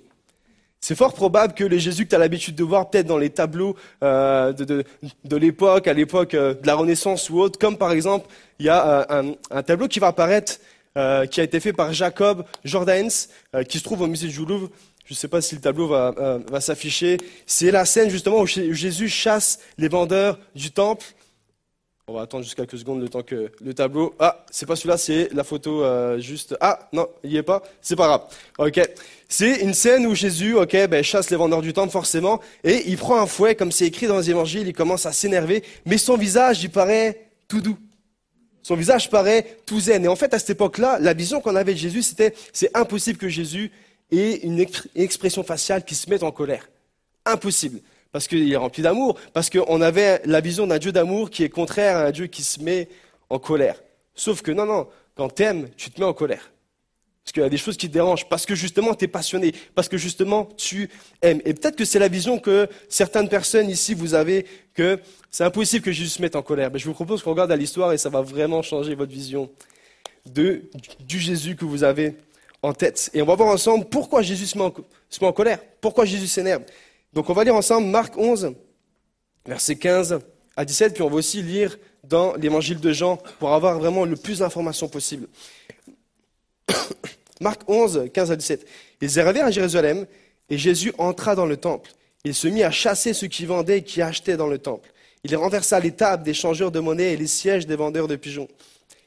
C'est fort probable que les Jésus que tu as l'habitude de voir peut-être dans les tableaux euh, de, de, l'époque, à l'époque euh, de la Renaissance ou autre, comme par exemple, il y a euh, un, tableau qui va apparaître, qui a été fait par Jacob Jordaens, qui se trouve au musée du Louvre. Je ne sais pas si le tableau va, va s'afficher. C'est la scène justement où Jésus chasse les vendeurs du temple. On va attendre juste quelques secondes le temps que le tableau. Ah, c'est pas celui-là, c'est la photo juste. Ah, non, il n'y est pas. C'est pas grave. Ok. C'est une scène où Jésus, ok, ben, chasse les vendeurs du temple forcément, et il prend un fouet, comme c'est écrit dans les évangiles, il commence à s'énerver, mais son visage, il paraît tout doux. Son visage paraît tout zen. Et en fait, à cette époque-là, la vision qu'on avait de Jésus, c'était, c'est impossible que Jésus ait une expression faciale qui se mette en colère. Impossible. Parce qu'il est rempli d'amour. Parce qu'on avait la vision d'un Dieu d'amour qui est contraire à un Dieu qui se met en colère. Sauf que non, non, quand t'aimes, tu te mets en colère. Parce qu'il y a des choses qui te dérangent, parce que justement tu es passionné, parce que justement tu aimes. Et peut-être que c'est la vision que certaines personnes ici vous avez, que c'est impossible que Jésus se mette en colère. Mais je vous propose qu'on regarde à l'histoire et ça va vraiment changer votre vision du Jésus que vous avez en tête. Et on va voir ensemble pourquoi Jésus se met en, colère, pourquoi Jésus s'énerve. Donc on va lire ensemble Marc 11, versets 15 à 17, puis on va aussi lire dans l'évangile de Jean pour avoir vraiment le plus d'informations possible. Marc 11, 15 à 17. Ils arrivèrent à Jérusalem et Jésus entra dans le temple. Il se mit à chasser ceux qui vendaient et qui achetaient dans le temple. Il renversa les tables des changeurs de monnaie et les sièges des vendeurs de pigeons.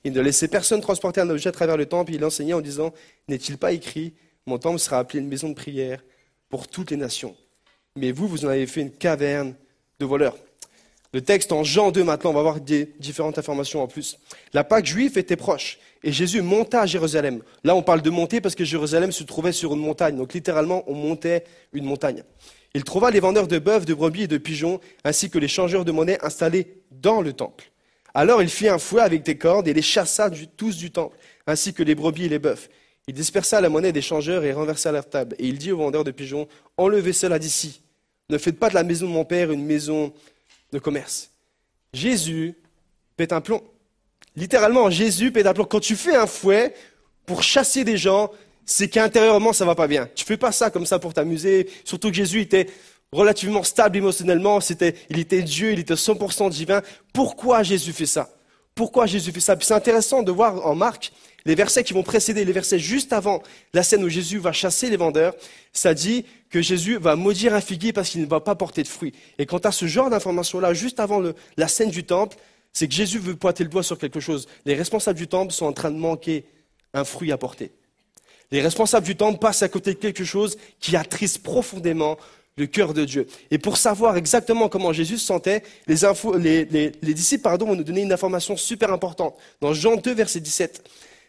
Il ne laissait personne transporter un objet à travers le temple. Il enseignait en disant N'est-il pas écrit Mon temple sera appelé une maison de prière pour toutes les nations. Mais vous, vous en avez fait une caverne de voleurs. Le texte en Jean 2 maintenant, on va voir différentes informations en plus. La Pâque juive était proche et Jésus monta à Jérusalem. Là, on parle de monter parce que Jérusalem se trouvait sur une montagne. Donc littéralement, on montait une montagne. Il trouva les vendeurs de bœufs, de brebis et de pigeons, ainsi que les changeurs de monnaie installés dans le temple. Alors il fit un fouet avec des cordes et les chassa tous du temple, ainsi que les brebis et les bœufs. Il dispersa la monnaie des changeurs et renversa leur table. Et il dit aux vendeurs de pigeons, enlevez cela d'ici. Ne faites pas de la maison de mon père une maison de commerce. Jésus pète un plomb. Littéralement, Jésus pète un plomb. Quand tu fais un fouet pour chasser des gens, c'est qu'intérieurement, ça va pas bien. Tu fais pas ça comme ça pour t'amuser. Surtout que Jésus était relativement stable émotionnellement. C'était, il était Dieu, il était 100% divin. Pourquoi Jésus fait ça? Pourquoi Jésus fait ça? c'est intéressant de voir en Marc, les versets qui vont précéder, les versets juste avant la scène où Jésus va chasser les vendeurs, ça dit que Jésus va maudire un figuier parce qu'il ne va pas porter de fruits. Et quand tu as ce genre d'information-là, juste avant la scène du temple, c'est que Jésus veut pointer le doigt sur quelque chose. Les responsables du temple sont en train de manquer un fruit à porter. Les responsables du temple passent à côté de quelque chose qui attriste profondément le cœur de Dieu. Et pour savoir exactement comment Jésus se sentait, les, les disciples vont nous donner une information super importante. Dans Jean 2, verset 17,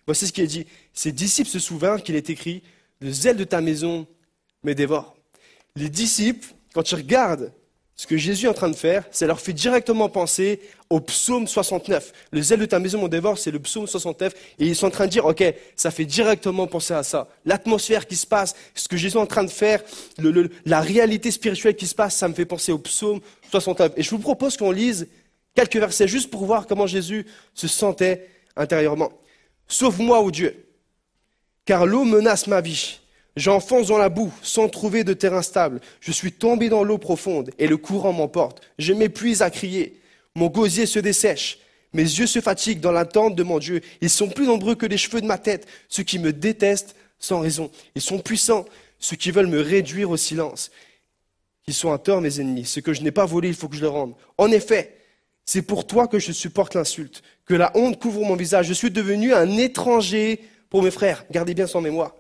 Voici ce qui est dit. Ces disciples se souvinrent qu'il est écrit Le zèle de ta maison me dévore. Les disciples, quand ils regardent ce que Jésus est en train de faire, ça leur fait directement penser au psaume 69. Le zèle de ta maison me dévore, c'est le psaume 69. Et ils sont en train de dire, OK, ça fait directement penser à ça. L'atmosphère qui se passe, ce que Jésus est en train de faire, la réalité spirituelle qui se passe, ça me fait penser au psaume 69. Et je vous propose qu'on lise quelques versets juste pour voir comment Jésus se sentait intérieurement. Sauve-moi, ô Dieu, car l'eau menace ma vie. J'enfonce dans la boue sans trouver de terrain stable. Je suis tombé dans l'eau profonde et le courant m'emporte. Je m'épuise à crier. Mon gosier se dessèche. Mes yeux se fatiguent dans l'attente de mon Dieu. Ils sont plus nombreux que les cheveux de ma tête, ceux qui me détestent sans raison. Ils sont puissants, ceux qui veulent me réduire au silence. Ils sont à tort, mes ennemis. Ce que je n'ai pas volé, il faut que je le rende. En effet, C'est pour toi que je supporte l'insulte, que la honte couvre mon visage. Je suis devenu un étranger pour mes frères. Gardez bien son mémoire.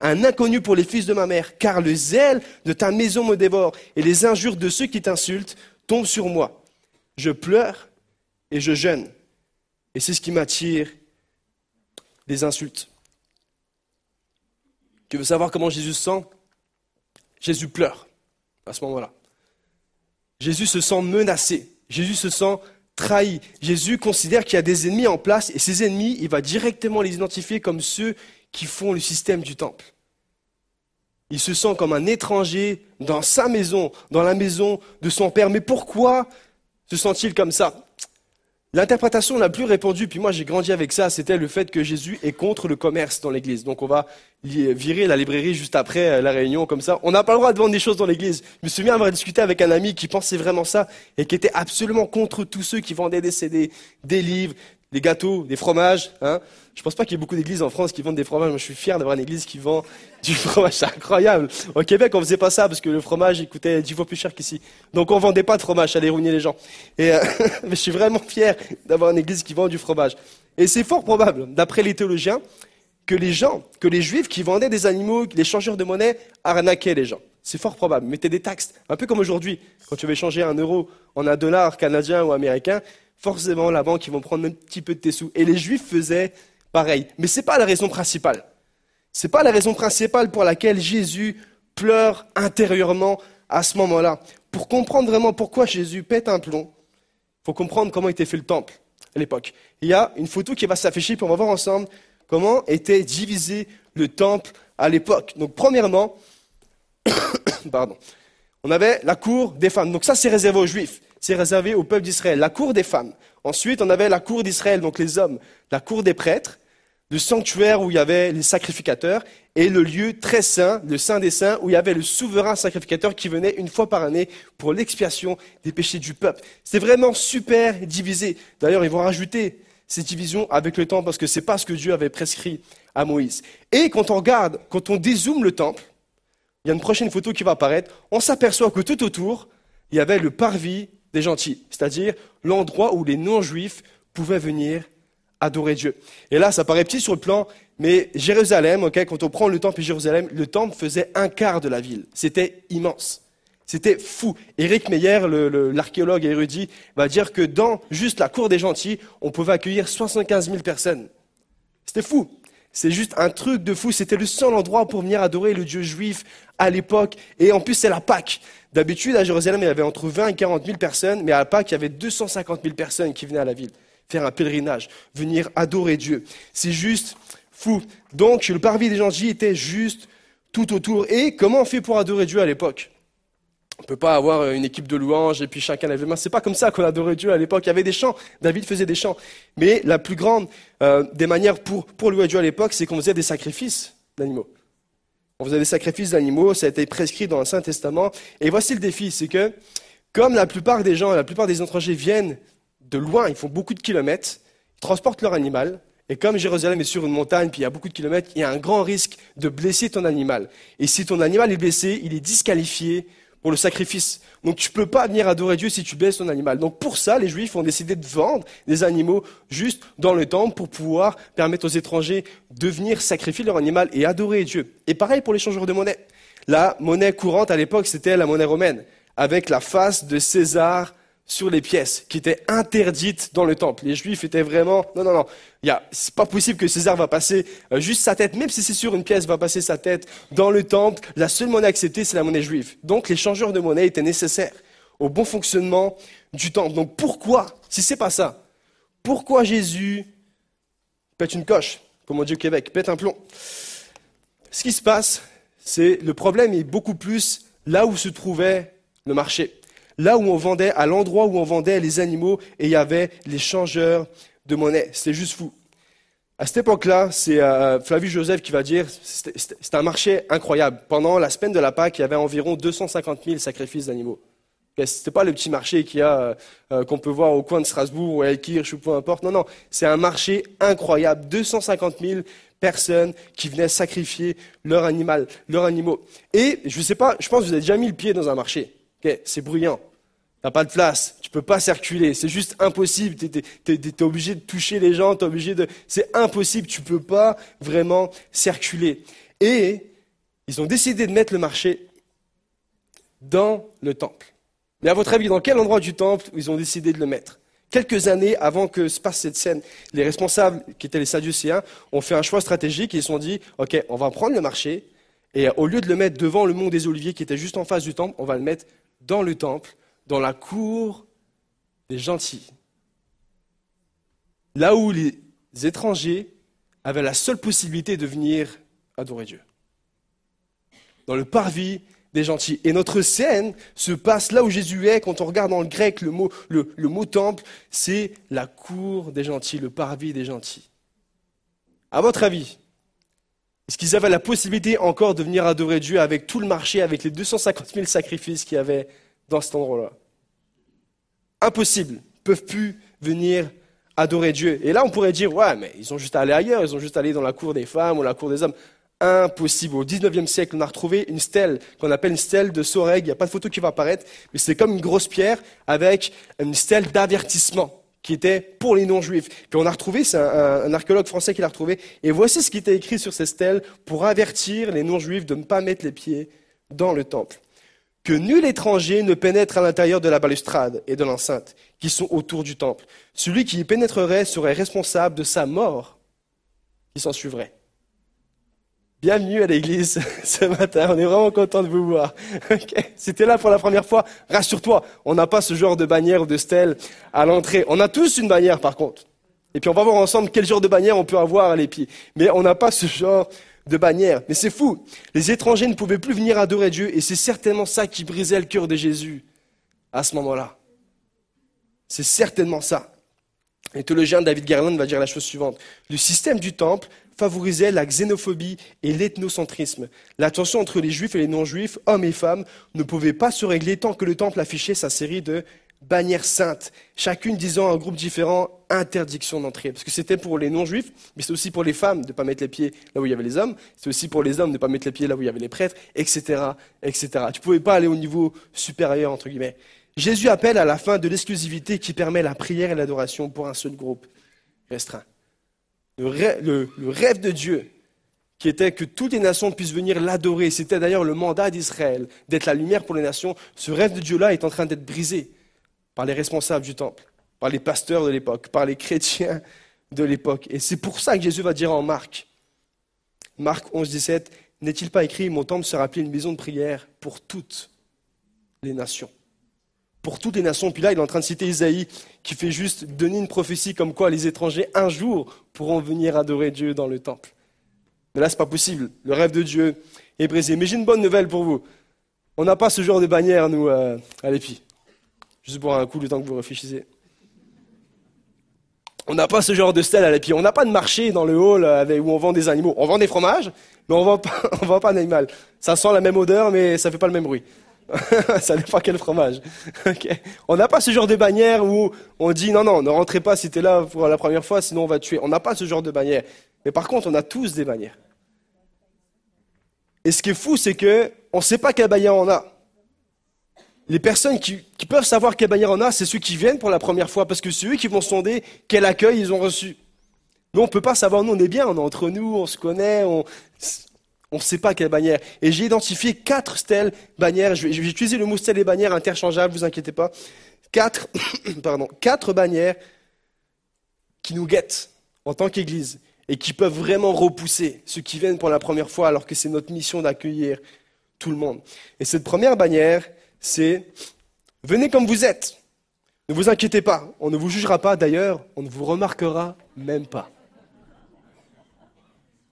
Un inconnu pour les fils de ma mère, car le zèle de ta maison me dévore et les injures de ceux qui t'insultent tombent sur moi. Je pleure et je jeûne. Et c'est ce qui m'attire, des insultes. Tu veux savoir comment Jésus se sent? Jésus pleure à ce moment-là. Jésus se sent menacé. Jésus se sent trahi. Jésus considère qu'il y a des ennemis en place et ces ennemis, il va directement les identifier comme ceux qui font le système du temple. Il se sent comme un étranger dans sa maison, dans la maison de son père. Mais pourquoi se sent-il comme ça? L'interprétation la plus répandue, puis moi j'ai grandi avec ça, c'était le fait que Jésus est contre le commerce dans l'église. Donc on va virer la librairie juste après euh, la réunion, comme ça. On n'a pas le droit de vendre des choses dans l'église. Je me souviens avoir discuté avec un ami qui pensait vraiment ça et qui était absolument contre tous ceux qui vendaient des CD, des livres, des gâteaux, des fromages. Hein. Je pense pas qu'il y ait beaucoup d'églises en France qui vendent des fromages. Moi, je suis fier d'avoir une église qui vend du fromage. C'est incroyable. Au Québec, on faisait pas ça parce que le fromage, coûtait dix fois plus cher qu'ici. Donc, on vendait pas de fromage. Ça allait ruiner les gens. Et, euh, mais je suis vraiment fier d'avoir une église qui vend du fromage. Et c'est fort probable, d'après les théologiens, que les gens, que les juifs qui vendaient des animaux, les changeurs de monnaie, arnaquaient les gens. C'est fort probable. Mettaient des taxes. Un peu comme aujourd'hui. Quand tu veux changer un euro en un dollar canadien ou américain, forcément, la banque, ils vont prendre un petit peu de tes sous. Et les juifs faisaient pareil. Mais ce n'est pas la raison principale. Ce n'est pas la raison principale pour laquelle Jésus pleure intérieurement à ce moment-là. Pour comprendre vraiment pourquoi Jésus pète un plomb, il faut comprendre comment était fait le temple à l'époque. Il y a une photo qui va s'afficher, puis on va voir ensemble comment était divisé le temple à l'époque. Donc, premièrement, pardon, on avait la cour des femmes. Donc, ça, c'est réservé aux Juifs. C'est réservé au peuple d'Israël. La cour des femmes. Ensuite, on avait la cour d'Israël, donc les hommes. La cour des prêtres le sanctuaire où il y avait les sacrificateurs et le lieu très saint, le saint des saints, où il y avait le souverain sacrificateur qui venait une fois par année pour l'expiation des péchés du peuple. C'était vraiment super divisé. D'ailleurs, ils vont rajouter ces divisions avec le temps parce que c'est pas ce que Dieu avait prescrit à Moïse. Et quand on regarde, quand on dézoome le temple, il y a une prochaine photo qui va apparaître, on s'aperçoit que tout autour, il y avait le parvis des gentils, c'est-à-dire l'endroit où les non-juifs pouvaient venir adorer Dieu. Et là, ça paraît petit sur le plan, mais Jérusalem, quand on prend le temple et Jérusalem, le temple faisait un quart de la ville. C'était immense. C'était fou. Éric Meyer, l'archéologue érudit, va dire que dans juste la cour des gentils, on pouvait accueillir 75 000 personnes. C'était fou. C'est juste un truc de fou. C'était le seul endroit pour venir adorer le Dieu juif à l'époque. Et en plus, c'est la Pâque. D'habitude, à Jérusalem, il y avait entre 20 et 40 000 personnes, mais à la Pâque, il y avait 250 000 personnes qui venaient à la ville faire un pèlerinage, venir adorer Dieu. C'est juste fou. Donc, le parvis des gentils était juste tout autour. Et comment on fait pour adorer Dieu à l'époque? On ne peut pas avoir une équipe de louanges et puis chacun lève les mains. C'est pas comme ça qu'on adorait Dieu à l'époque. Il y avait des chants. David faisait des chants. Mais la plus grande euh, des manières pour, pour louer Dieu à l'époque, c'est qu'on faisait des sacrifices d'animaux. On faisait des sacrifices d'animaux. Ça a été prescrit dans l'Ancien Testament. Et voici le défi, c'est que comme la plupart des gens, la plupart des étrangers viennent de loin, ils font beaucoup de kilomètres, ils transportent leur animal, et comme Jérusalem est sur une montagne, puis il y a beaucoup de kilomètres, il y a un grand risque de blesser ton animal. Et si ton animal est blessé, il est disqualifié pour le sacrifice. Donc tu peux pas venir adorer Dieu si tu blesses ton animal. Donc pour ça, les Juifs ont décidé de vendre des animaux juste dans le temple pour pouvoir permettre aux étrangers de venir sacrifier leur animal et adorer Dieu. Et pareil pour les changeurs de monnaie. La monnaie courante à l'époque, c'était la monnaie romaine, avec la face de César sur les pièces qui étaient interdites dans le temple. Les Juifs étaient vraiment non non non. Y c'est pas possible que César va passer euh, juste sa tête, même si c'est sur une pièce, va passer sa tête dans le temple. La seule monnaie acceptée, c'est la monnaie juive. Donc les changeurs de monnaie étaient nécessaires au bon fonctionnement du temple. Donc pourquoi, si c'est pas ça, pourquoi Jésus pète une coche, comme on dit au Québec, pète un plomb? Ce qui se passe, c'est le problème est beaucoup plus là où se trouvait le marché là où on vendait, à l'endroit où on vendait les animaux, et il y avait les changeurs de monnaie. C'était juste fou. À cette époque-là, c'est euh, Flavius Joseph qui va dire, c'était un marché incroyable. Pendant la semaine de la Pâque, il y avait environ 250 000 sacrifices d'animaux. Ce n'était pas le petit marché qu'il euh, euh, qu'on peut voir au coin de Strasbourg ou à Elkirch ou peu importe. Non, non, c'est un marché incroyable. 250 000 personnes qui venaient sacrifier leur animal, leurs animaux. Et je ne sais pas, je pense que vous avez déjà mis le pied dans un marché c'est bruyant. T'as pas de place, tu peux pas circuler, c'est juste impossible. Tu es, obligé de toucher les gens, es obligé de, c'est impossible, tu peux pas vraiment circuler. Et ils ont décidé de mettre le marché dans le temple. Mais à votre avis, dans quel endroit du temple ils ont décidé de le mettre? Quelques années avant que se passe cette scène, les responsables, qui étaient les Sadducéens, ont fait un choix stratégique et ils se sont dit, OK, on va prendre le marché, et au lieu de le mettre devant le mont des Oliviers qui était juste en face du temple, on va le mettre dans le temple dans la cour des gentils. Là où les étrangers avaient la seule possibilité de venir adorer Dieu. Dans le parvis des gentils. Et notre scène se passe là où Jésus est. Quand on regarde dans le grec le mot, le, mot temple, c'est la cour des gentils, le parvis des gentils. À votre avis, est-ce qu'ils avaient la possibilité encore de venir adorer Dieu avec tout le marché, avec les 250 000 sacrifices qu'il y avait dans cet endroit-là? Impossible. Ils peuvent plus venir adorer Dieu. Et là, on pourrait dire, ouais, mais ils ont juste allé ailleurs, ils ont juste allé dans la cour des femmes ou la cour des hommes. Impossible. Au 19e siècle, on a retrouvé une stèle qu'on appelle une stèle de Soreg. Il n'y a pas de photo qui va apparaître, mais c'est comme une grosse pierre avec une stèle d'avertissement qui était pour les non-juifs. Puis on a retrouvé, c'est un, un, archéologue français qui l'a retrouvé, et voici ce qui était écrit sur ces stèles pour avertir les non-juifs de ne pas mettre les pieds dans le temple que nul étranger ne pénètre à l'intérieur de la balustrade et de l'enceinte qui sont autour du temple. Celui qui y pénétrerait serait responsable de sa mort qui s'en suivrait. Bienvenue à l'église ce matin, on est vraiment content de vous voir. Si tu es là pour la première fois, rassure-toi, on n'a pas ce genre de bannière ou de stèle à l'entrée. On a tous une bannière par contre. Et puis on va voir ensemble quel genre de bannière on peut avoir à l'épi. Mais on n'a pas ce genre de bannière. Mais c'est fou. Les étrangers ne pouvaient plus venir adorer Dieu et c'est certainement ça qui brisait le cœur de Jésus à ce moment-là. C'est certainement ça. Théologien David Garland va dire la chose suivante. Le système du temple favorisait la xénophobie et l'ethnocentrisme. La tension entre les juifs et les non-juifs, hommes et femmes, ne pouvait pas se régler tant que le temple affichait sa série de bannières saintes, chacune disant à un groupe différent interdiction d'entrer. Parce que c'était pour les non-juifs, mais c'est aussi pour les femmes de ne pas mettre les pieds là où il y avait les hommes, c'est aussi pour les hommes de ne pas mettre les pieds là où il y avait les prêtres, etc. etc. Tu ne pouvais pas aller au niveau supérieur, entre guillemets. Jésus appelle à la fin de l'exclusivité qui permet la prière et l'adoration pour un seul groupe restreint. Le, rêve de Dieu, qui était que toutes les nations puissent venir l'adorer, c'était d'ailleurs le mandat d'Israël, d'être la lumière pour les nations, ce rêve de Dieu-là est en train d'être brisé par les responsables du temple, par les pasteurs de l'époque, par les chrétiens de l'époque. Et c'est pour ça que Jésus va dire en Marc, Marc 11, 17, n'est-il pas écrit, mon temple sera appelé une maison de prière pour toutes les nations? Pour toutes les nations. Puis là, il est en train de citer Isaïe, qui fait juste donner une prophétie comme quoi les étrangers, un jour, pourront venir adorer Dieu dans le temple. Mais là, ce n'est pas possible. Le rêve de Dieu est brisé. Mais j'ai une bonne nouvelle pour vous. On n'a pas ce genre de bannière, nous, euh, à l'épi. Juste pour un coup, le temps que vous réfléchissez. On n'a pas ce genre de stèle à l'épi. On n'a pas de marché dans le hall avec, où on vend des animaux. On vend des fromages, mais on vend pas, on vend pas d'animal. Ça sent la même odeur, mais ça fait pas le même bruit. ça dépend quel fromage. On n'a pas ce genre de bannière où on dit non, non, ne rentrez pas si tu es là pour la première fois, sinon on va te tuer. On n'a pas ce genre de bannière. Mais par contre, on a tous des bannières. Et ce qui est fou, c'est que on ne sait pas quelle bannière on a les personnes qui, peuvent savoir quelle bannière on a, c'est ceux qui viennent pour la première fois, parce que c'est eux qui vont sonder quel accueil ils ont reçu. Nous, on ne peut pas savoir, nous, on est bien, on est entre nous, on se connaît, on ne sait pas quelle bannière. Et j'ai identifié quatre stèles bannières, je vais, utiliser le mot stèle et bannière interchangeable, vous inquiétez pas. Quatre, quatre bannières qui nous guettent en tant qu'Église et qui peuvent vraiment repousser ceux qui viennent pour la première fois alors que c'est notre mission d'accueillir tout le monde. Et cette première bannière, c'est venez comme vous êtes. Ne vous inquiétez pas, on ne vous jugera pas, d'ailleurs, on ne vous remarquera même pas.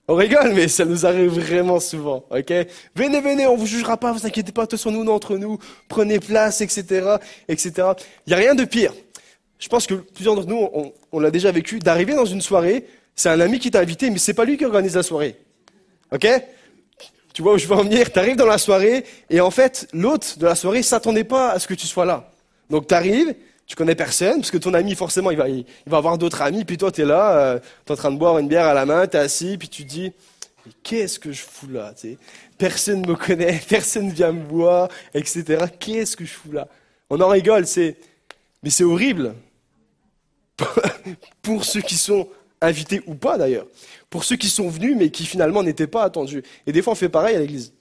On rigole, mais ça nous arrive vraiment souvent, ok? Venez, venez, on vous jugera pas, vous inquiétez pas, tous nous, entre nous, prenez place, etc., etc. Il n'y a rien de pire. Je pense que plusieurs d'entre nous, on, on l'a déjà vécu, d'arriver dans une soirée, c'est un ami qui t'a invité, mais c'est pas lui qui organise la soirée, ok? Tu vois où je veux en venir? Tu arrives dans la soirée et en fait, l'hôte de la soirée s'attendait pas à ce que tu sois là. Donc tu arrives, tu connais personne, parce que ton ami, forcément, il va, il, avoir d'autres amis, puis toi, tu es là, euh, tu es en train de boire une bière à la main, tu es assis, puis tu dis, qu'est-ce que je fous là Personne ne me connaît, personne ne vient me voir, etc. Qu'est-ce que je fous là? On en rigole, c'est, mais c'est horrible. pour ceux qui sont invités ou pas d'ailleurs. Pour ceux qui sont venus mais qui finalement n'étaient pas attendus. Et des fois on fait pareil à l'église.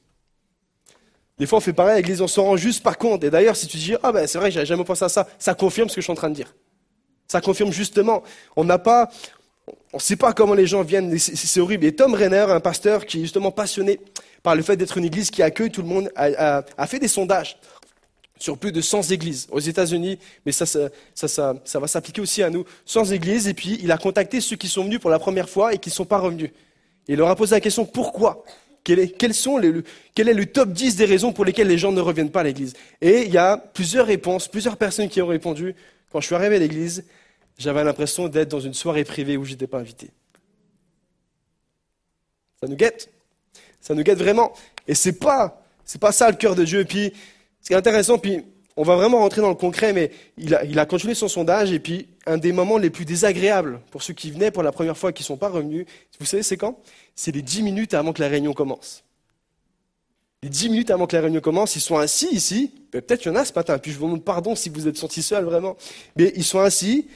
Des fois on fait pareil à l'église, on s'en rend juste pas compte. Et d'ailleurs si tu dis, ah ben c'est vrai, j'avais jamais pensé à ça, ça confirme ce que je suis en train de dire. Ça confirme justement, on n'a pas, on ne sait pas comment les gens viennent, c'est horrible. Et Tom Renner, un pasteur qui est justement passionné par le fait d'être une église qui accueille tout le monde, a, fait des sondages sur plus de 100 églises aux États-Unis, mais ça, ça, ça, va s'appliquer aussi à nous. 100 églises, et puis il a contacté ceux qui sont venus pour la première fois et qui ne sont pas revenus. Il leur a posé la question pourquoi? Quel est, sont les, quel est le top 10 des raisons pour lesquelles les gens ne reviennent pas à l'église? Et il y a plusieurs réponses, plusieurs personnes qui ont répondu. Quand je suis arrivé à l'église, j'avais l'impression d'être dans une soirée privée où je n'étais pas invité. Ça nous guette. Ça nous guette vraiment. Et c'est pas, c'est pas ça le cœur de Dieu. Et puis, c'est intéressant, puis on va vraiment rentrer dans le concret, mais il a, il a, continué son sondage, et puis un des moments les plus désagréables pour ceux qui venaient pour la première fois et qui ne sont pas revenus, vous savez, c'est quand? C'est les dix minutes avant que la réunion commence. Les dix minutes avant que la réunion commence, ils sont assis ici, peut-être qu'il y en a ce matin, puis je vous demande pardon si vous êtes senti seul vraiment, mais ils sont assis,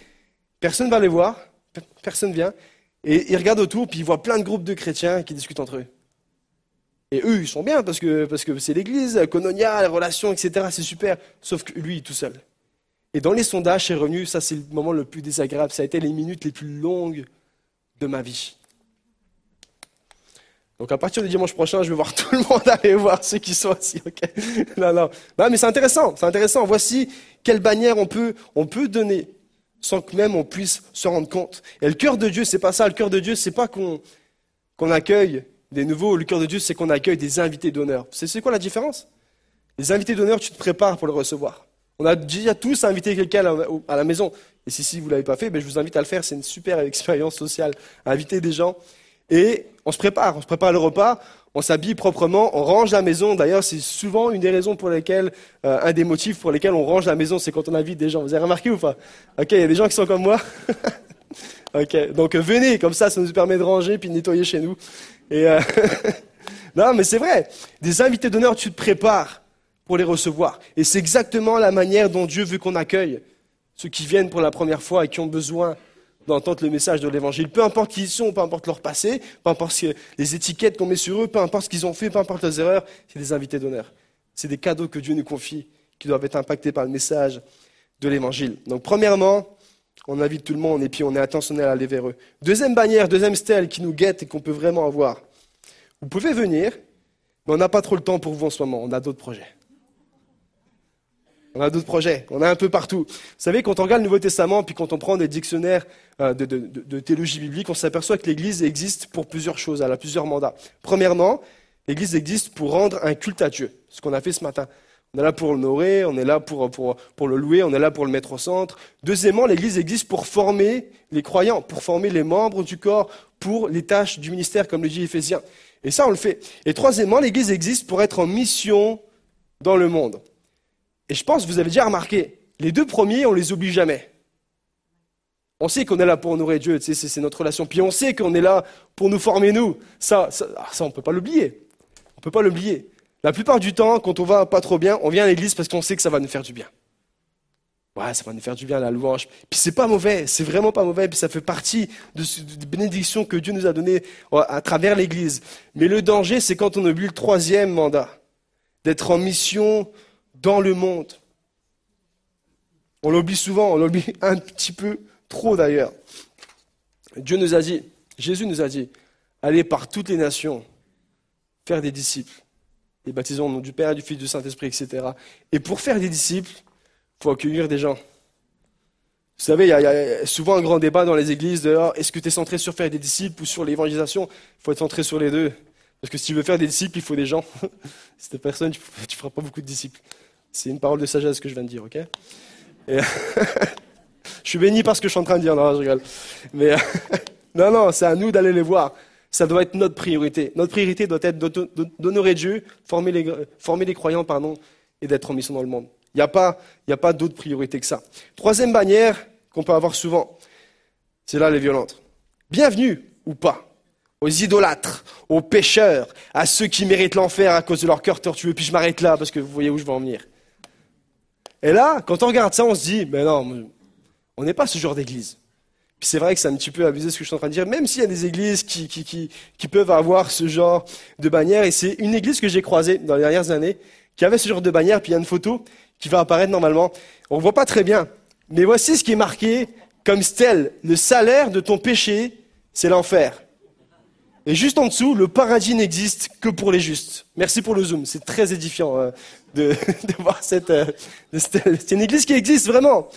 Personne ne va les voir, personne vient, et ils regardent autour, puis ils voient plein de groupes de chrétiens qui discutent entre eux. Et eux, ils sont bien parce que parce que c'est l'église, Kononia, les relations, etc. C'est super. Sauf que lui, tout seul. Et dans les sondages, c'est revenu, ça c'est le moment le plus désagréable. Ça a été les minutes les plus longues de ma vie. Donc à partir du dimanche prochain, je vais voir tout le monde aller voir ceux qui sont assis. Ok? Non, non. non mais c'est intéressant. C'est intéressant. Voici quelle bannière on peut on peut donner sans que même on puisse se rendre compte. Et le cœur de Dieu, c'est pas ça. Le cœur de Dieu, c'est pas qu'on accueille des nouveaux. Le cœur de Dieu, c'est qu'on accueille des invités d'honneur. C'est quoi la différence? Les invités d'honneur, tu te prépares pour le recevoir. On a déjà tous invité quelqu'un à la maison. Et si, si vous ne l'avez pas fait, ben, je vous invite à le faire. C'est une super expérience sociale. Inviter des gens. Et on se prépare. On se prépare le repas on s'habille proprement, on range la maison. D'ailleurs, c'est souvent une des raisons pour lesquelles, euh, un des motifs pour lesquels on range la maison, c'est quand on invite des gens. Vous avez remarqué ou pas? Ok, il y a des gens qui sont comme moi. ok, donc venez, comme ça, ça nous permet de ranger puis de nettoyer chez nous. Et euh, non, mais c'est vrai. Des invités d'honneur, tu te prépares pour les recevoir. Et c'est exactement la manière dont Dieu veut qu'on accueille ceux qui viennent pour la première fois et qui ont besoin d'entendre le message de l'évangile. Peu importe qui ils sont, peu importe leur passé, peu importe les étiquettes qu'on met sur eux, peu importe ce qu'ils ont fait, peu importe leurs erreurs, c'est des invités d'honneur. C'est des cadeaux que Dieu nous confie, qui doivent être impactés par le message de l'évangile. Donc, premièrement, on invite tout le monde et puis on est intentionnel à aller vers eux. Deuxième bannière, deuxième stèle qui nous guette et qu'on peut vraiment avoir. Vous pouvez venir, mais on n'a pas trop le temps pour vous en ce moment. On a d'autres projets. On a d'autres projets, on a un peu partout. Vous savez, quand on regarde le Nouveau Testament, puis quand on prend des dictionnaires euh, de, théologie biblique, on s'aperçoit que l'Église existe pour plusieurs choses, elle a plusieurs mandats. Premièrement, l'Église existe pour rendre un culte à Dieu, ce qu'on a fait ce matin. On est là pour l'honorer, on est là pour, pour le louer, on est là pour le mettre au centre. Deuxièmement, l'Église existe pour former les croyants, pour former les membres du corps, pour les tâches du ministère, comme le dit Éphésiens. Et ça, on le fait. Et troisièmement, l'Église existe pour être en mission dans le monde. Et je pense vous avez déjà remarqué, les deux premiers, on les oublie jamais. On sait qu'on est là pour honorer Dieu, c'est notre relation. Puis on sait qu'on est là pour nous former, nous. Ça, ça, ah, ça on ne peut pas l'oublier. On ne peut pas l'oublier. La plupart du temps, quand on va pas trop bien, on vient à l'église parce qu'on sait que ça va nous faire du bien. Ouais, ça va nous faire du bien la louange. Puis c'est pas mauvais, c'est vraiment pas mauvais. Puis ça fait partie de, de bénédictions que Dieu nous a données à travers l'église. Mais le danger, c'est quand on oublie le troisième mandat, d'être en mission dans le monde. On l'oublie souvent, on l'oublie un petit peu trop d'ailleurs. Dieu nous a dit, Jésus nous a dit, allez par toutes les nations, faire des disciples, et baptisons au nom du Père, du Fils, du Saint-Esprit, etc. Et pour faire des disciples, il faut accueillir des gens. Vous savez, il y, a souvent un grand débat dans les églises de oh, est-ce que tu es centré sur faire des disciples ou sur l'évangélisation? Il faut être centré sur les deux. Parce que si tu veux faire des disciples, il faut des gens. si tu personne, tu ne feras pas beaucoup de disciples. C'est une parole de sagesse que je viens de dire, ok? Je suis béni parce que je suis en train de dire, non, je rigole. Mais non, non, c'est à nous d'aller les voir. Ça doit être notre priorité. Notre priorité doit être d'honorer Dieu, former les, croyants, pardon, et d'être en mission dans le monde. Il n'y a pas, pas d'autre priorité que ça. Troisième bannière qu'on peut avoir souvent, c'est là les violentes. Bienvenue ou pas aux idolâtres, aux pécheurs, à ceux qui méritent l'enfer à cause de leur cœur tortueux. Puis je m'arrête là parce que vous voyez où je veux en venir. Et là, quand on regarde ça, on se dit, mais non, on n'est pas ce genre d'église. Puis c'est vrai que c'est un petit peu abusé ce que je suis en train de dire, même s'il y a des églises qui, qui, qui, qui peuvent avoir ce genre de bannière. Et c'est une église que j'ai croisée dans les dernières années, qui avait ce genre de bannière, puis il y a une photo qui va apparaître normalement. On ne voit pas très bien. Mais voici ce qui est marqué comme stèle. Le salaire de ton péché, c'est l'enfer. Et juste en dessous, le paradis n'existe que pour les justes. Merci pour le zoom, c'est très édifiant euh, de, de, voir cette euh, stèle. C'est une église qui existe vraiment.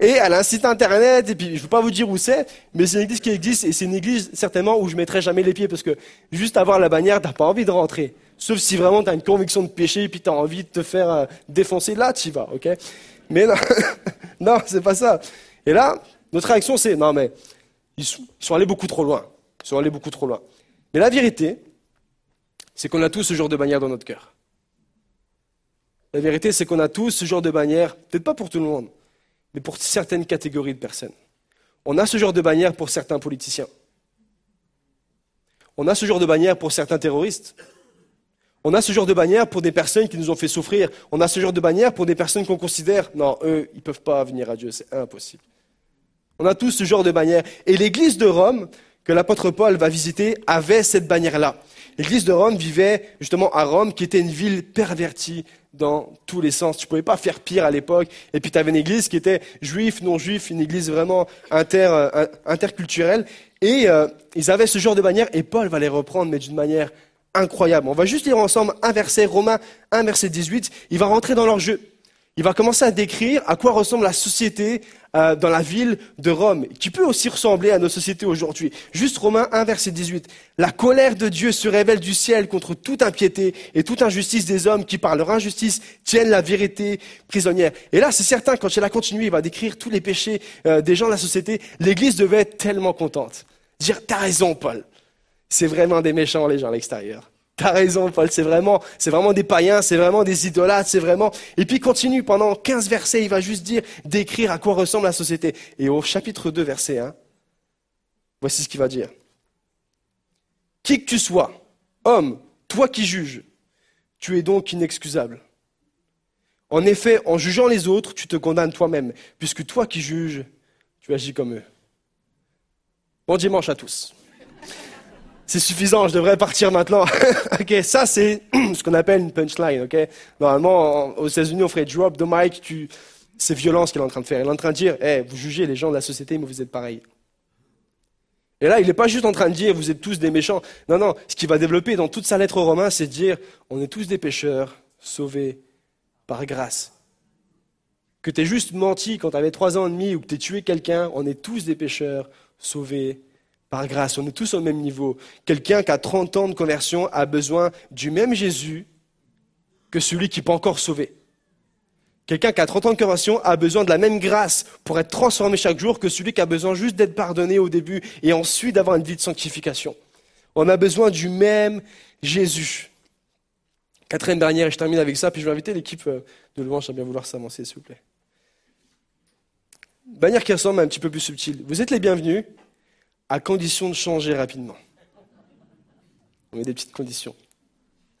Et elle a un site internet, et puis je ne veux pas vous dire où c'est, mais c'est une église qui existe, et c'est une église certainement où je mettrai jamais les pieds, parce que juste avoir la bannière, tu n'as pas envie de rentrer. Sauf si vraiment tu as une conviction de péché, et puis tu as envie de te faire euh, défoncer, là tu y vas, ok? Mais non, non, c'est pas ça. Et là, notre réaction c'est, non mais, ils sont allés beaucoup trop loin. Ils sont allés beaucoup trop loin. Mais la vérité, c'est qu'on a tous ce genre de bannière dans notre cœur. La vérité, c'est qu'on a tous ce genre de bannière, peut-être pas pour tout le monde, mais pour certaines catégories de personnes. On a ce genre de bannière pour certains politiciens. On a ce genre de bannière pour certains terroristes. On a ce genre de bannière pour des personnes qui nous ont fait souffrir. On a ce genre de bannière pour des personnes qu'on considère, non, eux, ils ne peuvent pas venir à Dieu, c'est impossible. On a tous ce genre de bannière. Et l'église de Rome, que l'apôtre Paul va visiter avait cette bannière-là. L'église de Rome vivait justement à Rome, qui était une ville pervertie dans tous les sens. Tu ne pouvais pas faire pire à l'époque. Et puis tu avais une église qui était juif, non juif, une église vraiment inter, euh, interculturelle. Et euh, ils avaient ce genre de bannière, et Paul va les reprendre, mais d'une manière incroyable. On va juste lire ensemble un verset, Romains 1, verset 18. Il va rentrer dans leur jeu. Il va commencer à décrire à quoi ressemble la société euh, dans la ville de Rome, qui peut aussi ressembler à nos sociétés aujourd'hui. Juste Romains 1, verset 18. La colère de Dieu se révèle du ciel contre toute impiété et toute injustice des hommes qui, par leur injustice, tiennent la vérité prisonnière. Et là, c'est certain, quand il a continué, il va décrire tous les péchés euh, des gens de la société. L'Église devait être tellement contente. Dire, t'as raison, Paul. C'est vraiment des méchants, les gens à l'extérieur. T'as raison, Paul, c'est vraiment, c'est vraiment des païens, c'est vraiment des idolâtres, c'est vraiment. Et puis il continue pendant 15 versets, il va juste dire, décrire à quoi ressemble la société. Et au chapitre 2, verset 1, voici ce qu'il va dire. Qui que tu sois, homme, toi qui juges, tu es donc inexcusable. En effet, en jugeant les autres, tu te condamnes toi-même, puisque toi qui juges, tu agis comme eux. Bon dimanche à tous c'est suffisant, je devrais partir maintenant. ok, ça c'est ce qu'on appelle une punchline. Ok, normalement aux États-Unis on ferait drop the mic. C'est violent ce qu'il est en train de faire. Il est en train de dire, vous jugez les gens de la société, mais vous êtes pareils. Et là, il n'est pas juste en train de dire, vous êtes tous des méchants. Non, non, ce qu'il va développer dans toute sa lettre aux Romains, c'est de dire, on est tous des pécheurs, sauvés par grâce. Que tu aies juste menti quand tu avais trois ans et demi ou que tu aies tué quelqu'un, on est tous des pécheurs, sauvés par grâce, on est tous au même niveau. Quelqu'un qui a 30 ans de conversion a besoin du même Jésus que celui qui pas encore sauvé. Quelqu'un qui a 30 ans de conversion a besoin de la même grâce pour être transformé chaque jour que celui qui a besoin juste d'être pardonné au début et ensuite d'avoir une vie de sanctification. On a besoin du même Jésus. Quatrième dernière, et je termine avec ça, puis je vais inviter l'équipe euh, de louange à bien vouloir s'avancer, s'il vous plaît. Bannière qui ressemble un petit peu plus subtile. Vous êtes les bienvenus à condition de changer rapidement. On met des petites conditions.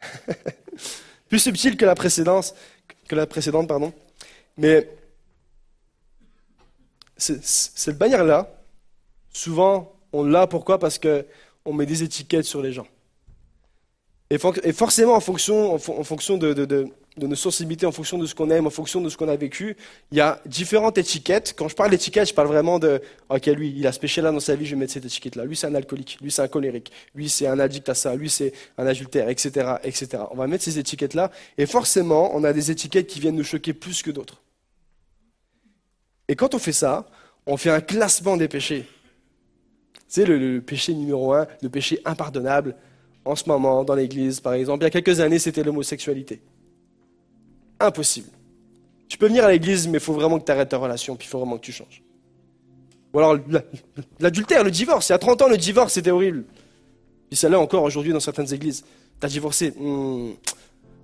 Plus subtil que la précédente, pardon. Mais cette bannière-là, souvent, on l'a pourquoi? Parce qu'on met des étiquettes sur les gens. Et, forcément, en fonction, en, fonction de nos sensibilités, en fonction de ce qu'on aime, en fonction de ce qu'on a vécu. Il y a différentes étiquettes. Quand je parle d'étiquette, je parle vraiment de, ok, lui, il a ce péché-là dans sa vie, je vais mettre cette étiquette-là. Lui, c'est un alcoolique. Lui, c'est un colérique. Lui, c'est un addict à ça. Lui, c'est un adultère, etc., etc. On va mettre ces étiquettes-là. Et forcément, on a des étiquettes qui viennent nous choquer plus que d'autres. Et quand on fait ça, on fait un classement des péchés. C'est le, le péché numéro un, le péché impardonnable. En ce moment, dans l'église, par exemple, il y a quelques années, c'était l'homosexualité. Impossible. Tu peux venir à l'église, mais il faut vraiment que tu arrêtes ta relation, puis il faut vraiment que tu changes. Ou alors l'adultère, le divorce. Il y a 30 ans, le divorce, c'était horrible. Puis ça l'est encore aujourd'hui dans certaines églises. Tu as divorcé. Hmm.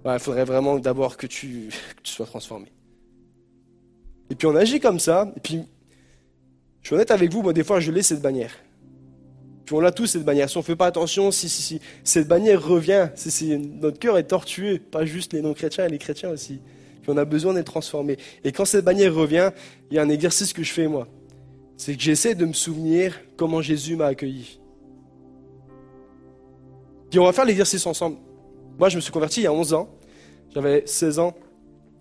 Il faudrait vraiment d'abord que tu, sois transformé. Et puis on agit comme ça. Et puis, je suis honnête avec vous, moi des fois je laisse cette bannière. Puis on l'a tous cette bannière. Si on ne fait pas attention, si, si, si cette bannière revient, si, notre cœur est tortueux, pas juste les non-chrétiens, les chrétiens aussi. puis on a besoin d'être transformé. Et quand cette bannière revient, il y a un exercice que je fais moi. C'est que j'essaie de me souvenir comment Jésus m'a accueilli. Puis on va faire l'exercice ensemble. Moi, je me suis converti il y a 11 ans. J'avais 16 ans.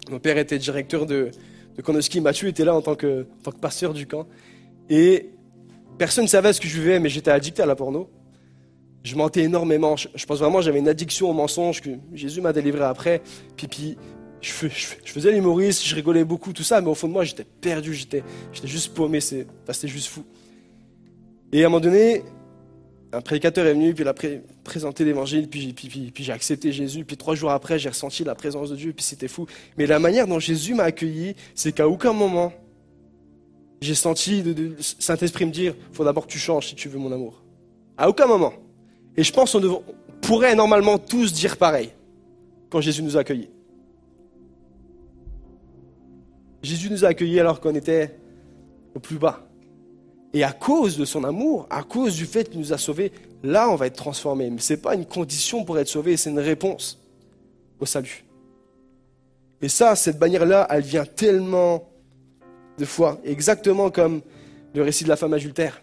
Mon père était directeur de, de Konoski. Mathieu était là en tant, que, en tant que pasteur du camp. Et personne ne savait ce que je vivais, mais j'étais addict à la porno. Je mentais énormément. Je, pense vraiment j'avais une addiction au mensonge que Jésus m'a délivré après. Puis, je, faisais l'humoriste, je rigolais beaucoup, tout ça, mais au fond de moi, j'étais perdu, j'étais, j'étais juste paumé, c'était juste fou. Et à un moment donné, un prédicateur est venu, puis il a présenté l'évangile, puis, puis, j'ai accepté Jésus, puis trois jours après, j'ai ressenti la présence de Dieu, puis c'était fou. Mais la manière dont Jésus m'a accueilli, c'est qu'à aucun moment, j'ai senti le Saint-Esprit me dire, faut d'abord que tu changes si tu veux mon amour. À aucun moment. Et je pense qu'on pourrait normalement tous dire pareil quand Jésus nous a accueillis. Jésus nous a accueillis alors qu'on était au plus bas. Et à cause de son amour, à cause du fait qu'il nous a sauvés, là, on va être transformé. Mais ce n'est pas une condition pour être sauvé, c'est une réponse au salut. Et ça, cette bannière-là, elle vient tellement de fois, exactement comme le récit de la femme adultère.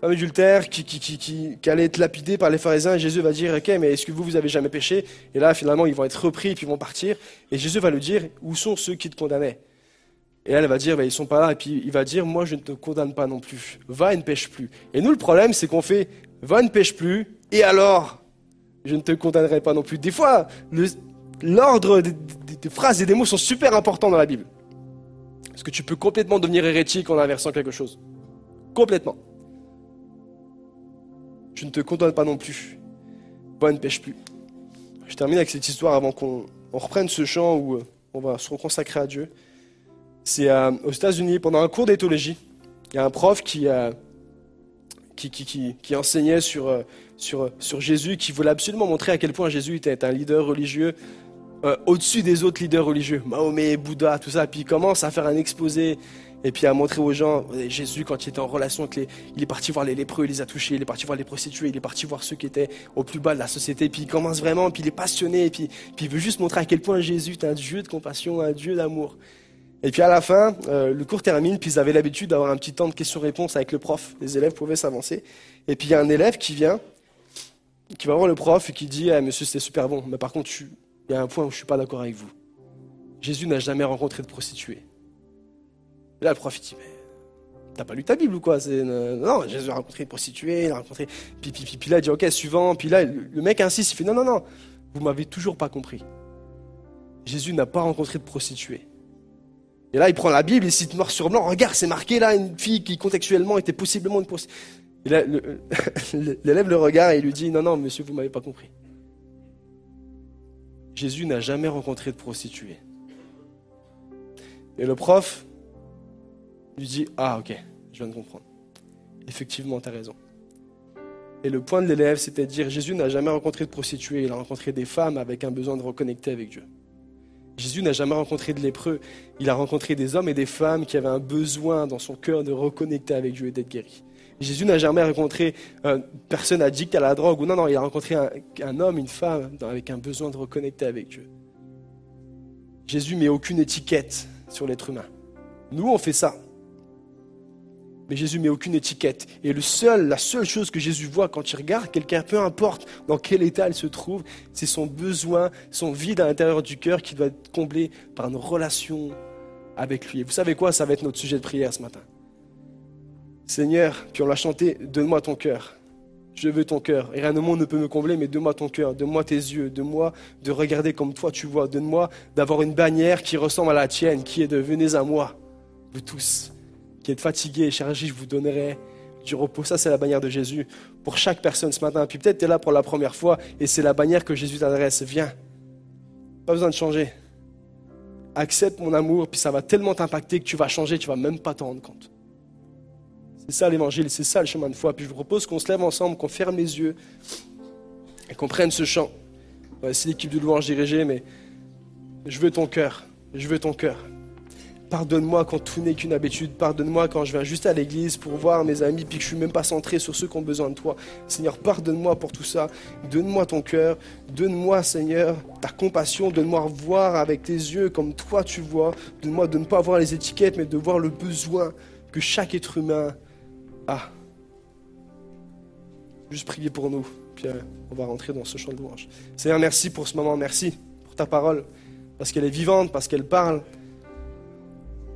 Femme adultère qui, qui, qui, qui, allait être lapidée par les pharisiens et Jésus va dire, ok, mais est-ce que vous, vous avez jamais péché? Et là, finalement, ils vont être repris et puis ils vont partir. Et Jésus va lui dire, où sont ceux qui te condamnaient? Et elle va dire, bah, ils sont pas là. Et puis il va dire, moi je ne te condamne pas non plus. Va et ne pêche plus. Et nous, le problème, c'est qu'on fait, va et ne pêche plus. Et alors, je ne te condamnerai pas non plus. Des fois, l'ordre des, phrases et des mots sont super importants dans la Bible. Parce que tu peux complètement devenir hérétique en inversant quelque chose. Complètement. Je ne te condamne pas non plus. Et ne pêche plus. Je termine avec cette histoire avant qu'on reprenne ce chant où euh, on va se reconsacrer à Dieu. C'est euh, aux États-Unis, pendant un cours d'éthologie, il y a un prof qui, euh, enseignait sur Jésus, qui voulait absolument montrer à quel point Jésus était un leader religieux au-dessus des autres leaders religieux, Mahomet, Bouddha, tout ça. Puis il commence à faire un exposé et puis à montrer aux gens, Jésus, quand il était en relation avec les, il est parti voir les lépreux, il les a touchés, il est parti voir les prostituées, il est parti voir ceux qui étaient au plus bas de la société, puis il commence vraiment, puis il est passionné, puis, puis il veut juste montrer à quel point Jésus est un Dieu de compassion, un Dieu d'amour. Et puis à la fin, euh, le cours termine, puis ils avaient l'habitude d'avoir un petit temps de questions-réponses avec le prof. Les élèves pouvaient s'avancer. Et puis il y a un élève qui vient, qui va voir le prof et qui dit ah, Monsieur, c'était super bon, mais par contre, il y a un point où je ne suis pas d'accord avec vous. Jésus n'a jamais rencontré de prostituée. Et là, le il dit Mais t'as pas lu ta Bible ou quoi? Non, Jésus a rencontré une prostituée, il a rencontré. Puis, là, il dit Ok, suivant. Puis là, le mec insiste, il fait Non, non, non, vous m'avez toujours pas compris. Jésus n'a pas rencontré de prostituée. Et là, il prend la Bible, il cite noir sur blanc, regarde, c'est marqué là, une fille qui contextuellement était possiblement une prostituée. L'élève le regarde et lui dit, non, non, monsieur, vous m'avez pas compris. Jésus n'a jamais rencontré de prostituée. Et le prof lui dit, ah ok, je viens de comprendre. Effectivement, tu as raison. Et le point de l'élève, c'était de dire, Jésus n'a jamais rencontré de prostituée, il a rencontré des femmes avec un besoin de reconnecter avec Dieu. Jésus n'a jamais rencontré de lépreux. Il a rencontré des hommes et des femmes qui avaient un besoin dans son cœur de reconnecter avec Dieu et d'être guéris. Jésus n'a jamais rencontré une euh, personne addict à la drogue. Ou non, non, il a rencontré un, homme, une femme avec un besoin de reconnecter avec Dieu. Jésus met aucune étiquette sur l'être humain. Nous, on fait ça. Mais Jésus met aucune étiquette. Et le seul, la seule chose que Jésus voit quand il regarde quelqu'un, peu importe dans quel état il se trouve, c'est son besoin, son vide à l'intérieur du cœur qui doit être comblé par une relation avec lui. Et vous savez quoi? Ça va être notre sujet de prière ce matin. Seigneur, puis on l'a chanté, donne-moi ton cœur. Je veux ton cœur. Et rien au monde ne peut me combler, mais donne-moi ton cœur, donne-moi tes yeux, donne-moi de regarder comme toi tu vois, donne-moi d'avoir une bannière qui ressemble à la tienne, qui est de venez à moi, vous tous qui êtes fatigué et chargé, je vous donnerai du repos. Ça, c'est la bannière de Jésus pour chaque personne ce matin. Puis peut-être tu es là pour la première fois et c'est la bannière que Jésus t'adresse. Viens. Pas besoin de changer. Accepte mon amour, puis ça va tellement t'impacter que tu vas changer, tu vas même pas t'en rendre compte. C'est ça l'évangile, c'est ça le chemin de foi. Puis je vous propose qu'on se lève ensemble, qu'on ferme les yeux et qu'on prenne ce chant. c'est l'équipe de louange dirigée, mais je veux ton cœur, je veux ton cœur. Pardonne-moi quand tout n'est qu'une habitude. Pardonne-moi quand je viens juste à l'église pour voir mes amis puis que je suis même pas centré sur ceux qui ont besoin de toi. Seigneur, pardonne-moi pour tout ça. Donne-moi ton cœur. Donne-moi, Seigneur, ta compassion. Donne-moi voir avec tes yeux comme toi tu vois. Donne-moi de ne pas voir les étiquettes, mais de voir le besoin que chaque être humain a. Juste prier pour nous. Puis euh, on va rentrer dans ce champ de louange. Seigneur, merci pour ce moment. Merci pour ta parole. Parce qu'elle est vivante, parce qu'elle parle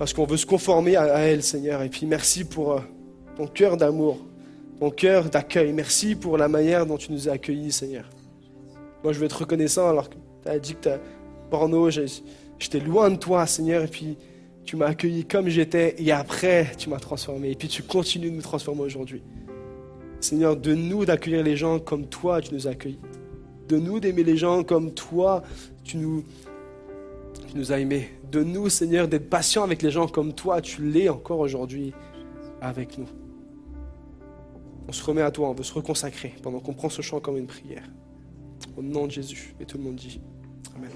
parce qu'on veut se conformer à, elle, Seigneur. Et puis merci pour euh, ton cœur d'amour, ton cœur d'accueil. Merci pour la manière dont tu nous as accueillis, Seigneur. Moi, je veux être reconnaissant alors que tu as dit que tu porno, j'étais loin de toi, Seigneur, et puis tu m'as accueilli comme j'étais, et après, tu m'as transformé, et puis tu continues de nous transformer aujourd'hui. Seigneur, de nous d'accueillir les gens comme toi, tu nous as accueillis. De nous d'aimer les gens comme toi, tu nous, nous as aimés de nous, Seigneur, d'être patient avec les gens comme toi, tu l'es encore aujourd'hui avec nous. On se remet à toi, on veut se reconsacrer pendant qu'on prend ce chant comme une prière. Au nom de Jésus. Et tout le monde dit Amen.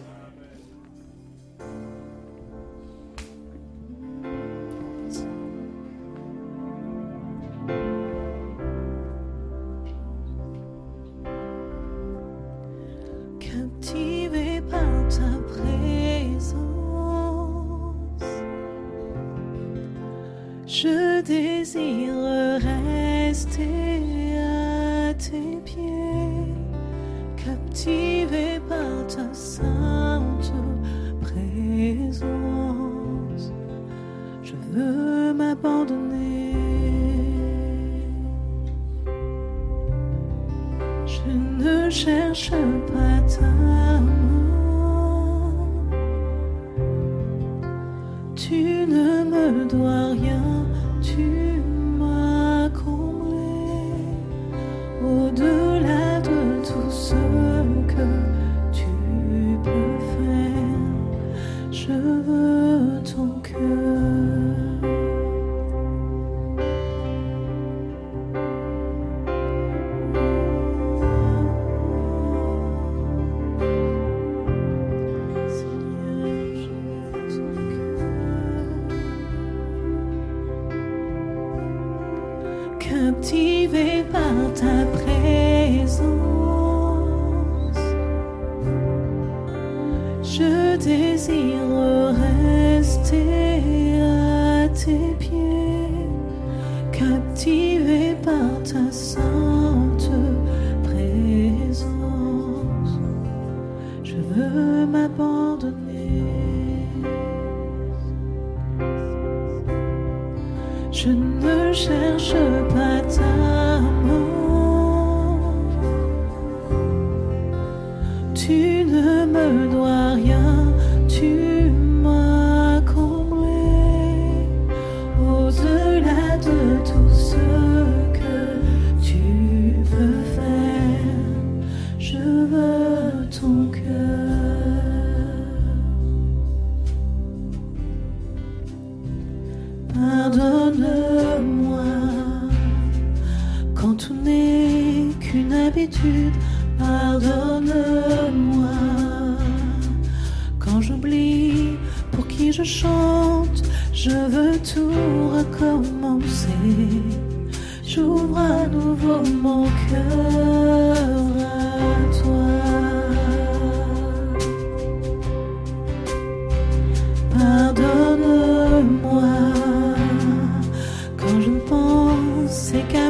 quand tout n'est qu'une habitude, pardonne-moi. Quand j'oublie pour qui je chante, je veux tout recommencer. J'ouvre à nouveau mon cœur à toi.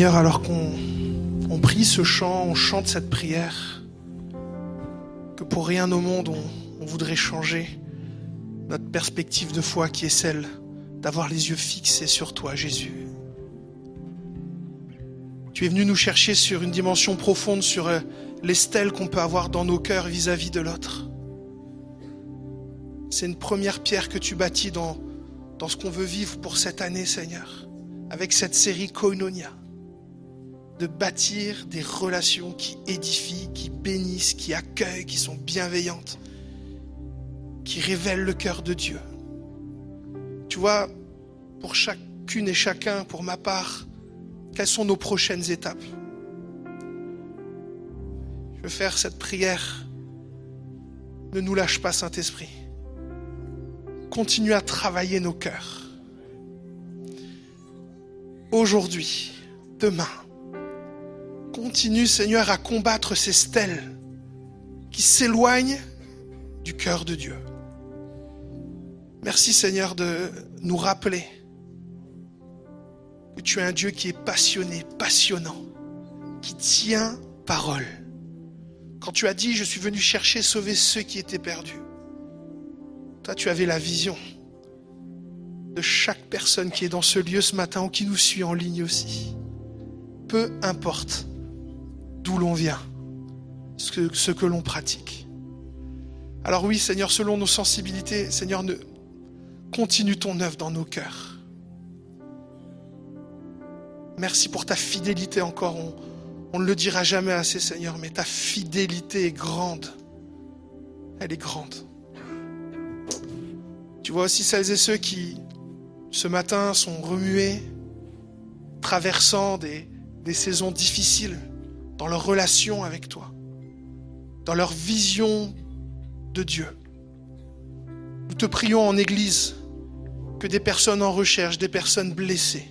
Seigneur, alors qu'on prie ce chant, on chante cette prière, que pour rien au monde on, voudrait changer notre perspective de foi qui est celle d'avoir les yeux fixés sur toi, Jésus. Tu es venu nous chercher sur une dimension profonde, sur euh, les stèles qu'on peut avoir dans nos cœurs vis-à-vis de l'autre. C'est une première pierre que tu bâtis dans, dans ce qu'on veut vivre pour cette année, Seigneur, avec cette série Koinonia de bâtir des relations qui édifient, qui bénissent, qui accueillent, qui sont bienveillantes, qui révèlent le cœur de Dieu. Tu vois, pour chacune et chacun, pour ma part, quelles sont nos prochaines étapes? Je veux faire cette prière. Ne nous lâche pas, Saint-Esprit. Continue à travailler nos cœurs. Aujourd'hui, demain, Continue, Seigneur, à combattre ces stèles qui s'éloignent du cœur de Dieu. Merci, Seigneur, de nous rappeler que tu es un Dieu qui est passionné, passionnant, qui tient parole. Quand tu as dit, je suis venu chercher, sauver ceux qui étaient perdus, toi, tu avais la vision de chaque personne qui est dans ce lieu ce matin ou qui nous suit en ligne aussi. Peu importe d'où l'on vient, ce que, l'on pratique. Alors oui, Seigneur, selon nos sensibilités, Seigneur, ne, continue ton œuvre dans nos cœurs. Merci pour ta fidélité encore. On, ne le dira jamais assez, Seigneur, mais ta fidélité est grande. Elle est grande. Tu vois aussi celles et ceux qui, ce matin, sont remués, traversant des saisons difficiles dans leur relation avec toi, dans leur vision de Dieu. Nous te prions en Église que des personnes en recherche, des personnes blessées,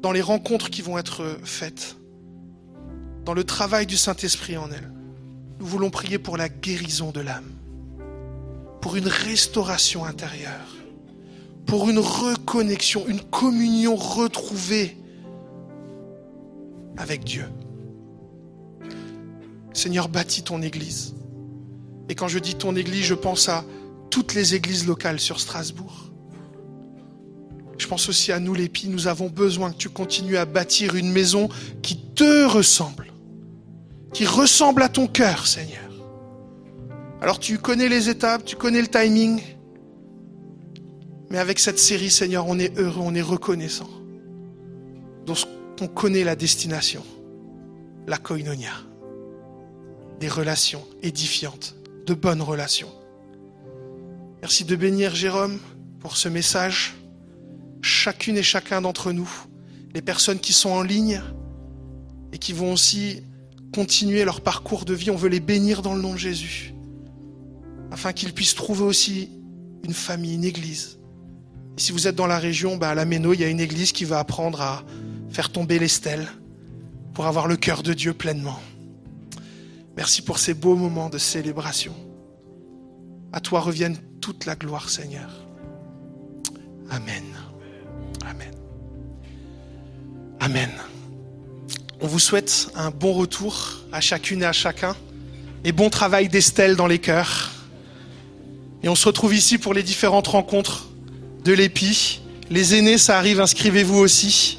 dans les rencontres qui vont être faites, dans le travail du Saint-Esprit en elles, nous voulons prier pour la guérison de l'âme, pour une restauration intérieure, pour une reconnexion, une communion retrouvée avec Dieu. Seigneur, bâtis ton Église. Et quand je dis ton Église, je pense à toutes les églises locales sur Strasbourg. Je pense aussi à nous les Pis. Nous avons besoin que tu continues à bâtir une maison qui te ressemble, qui ressemble à ton cœur, Seigneur. Alors tu connais les étapes, tu connais le timing. Mais avec cette série, Seigneur, on est heureux, on est reconnaissant on connaît la destination, la koinonia, des relations édifiantes, de bonnes relations. Merci de bénir Jérôme pour ce message. Chacune et chacun d'entre nous, les personnes qui sont en ligne et qui vont aussi continuer leur parcours de vie, on veut les bénir dans le nom de Jésus, afin qu'ils puissent trouver aussi une famille, une église. Si vous êtes dans la région, bah à la Méno, il y a une église qui va apprendre à faire tomber les stèles pour avoir le cœur de Dieu pleinement. Merci pour ces beaux moments de célébration. À toi revienne toute la gloire, Seigneur. Amen. Amen. Amen. On vous souhaite un bon retour à chacune et à chacun et bon travail d'Estelle dans les cœurs. Et on se retrouve ici pour les différentes rencontres de l'épi. Les aînés, ça arrive, inscrivez-vous aussi.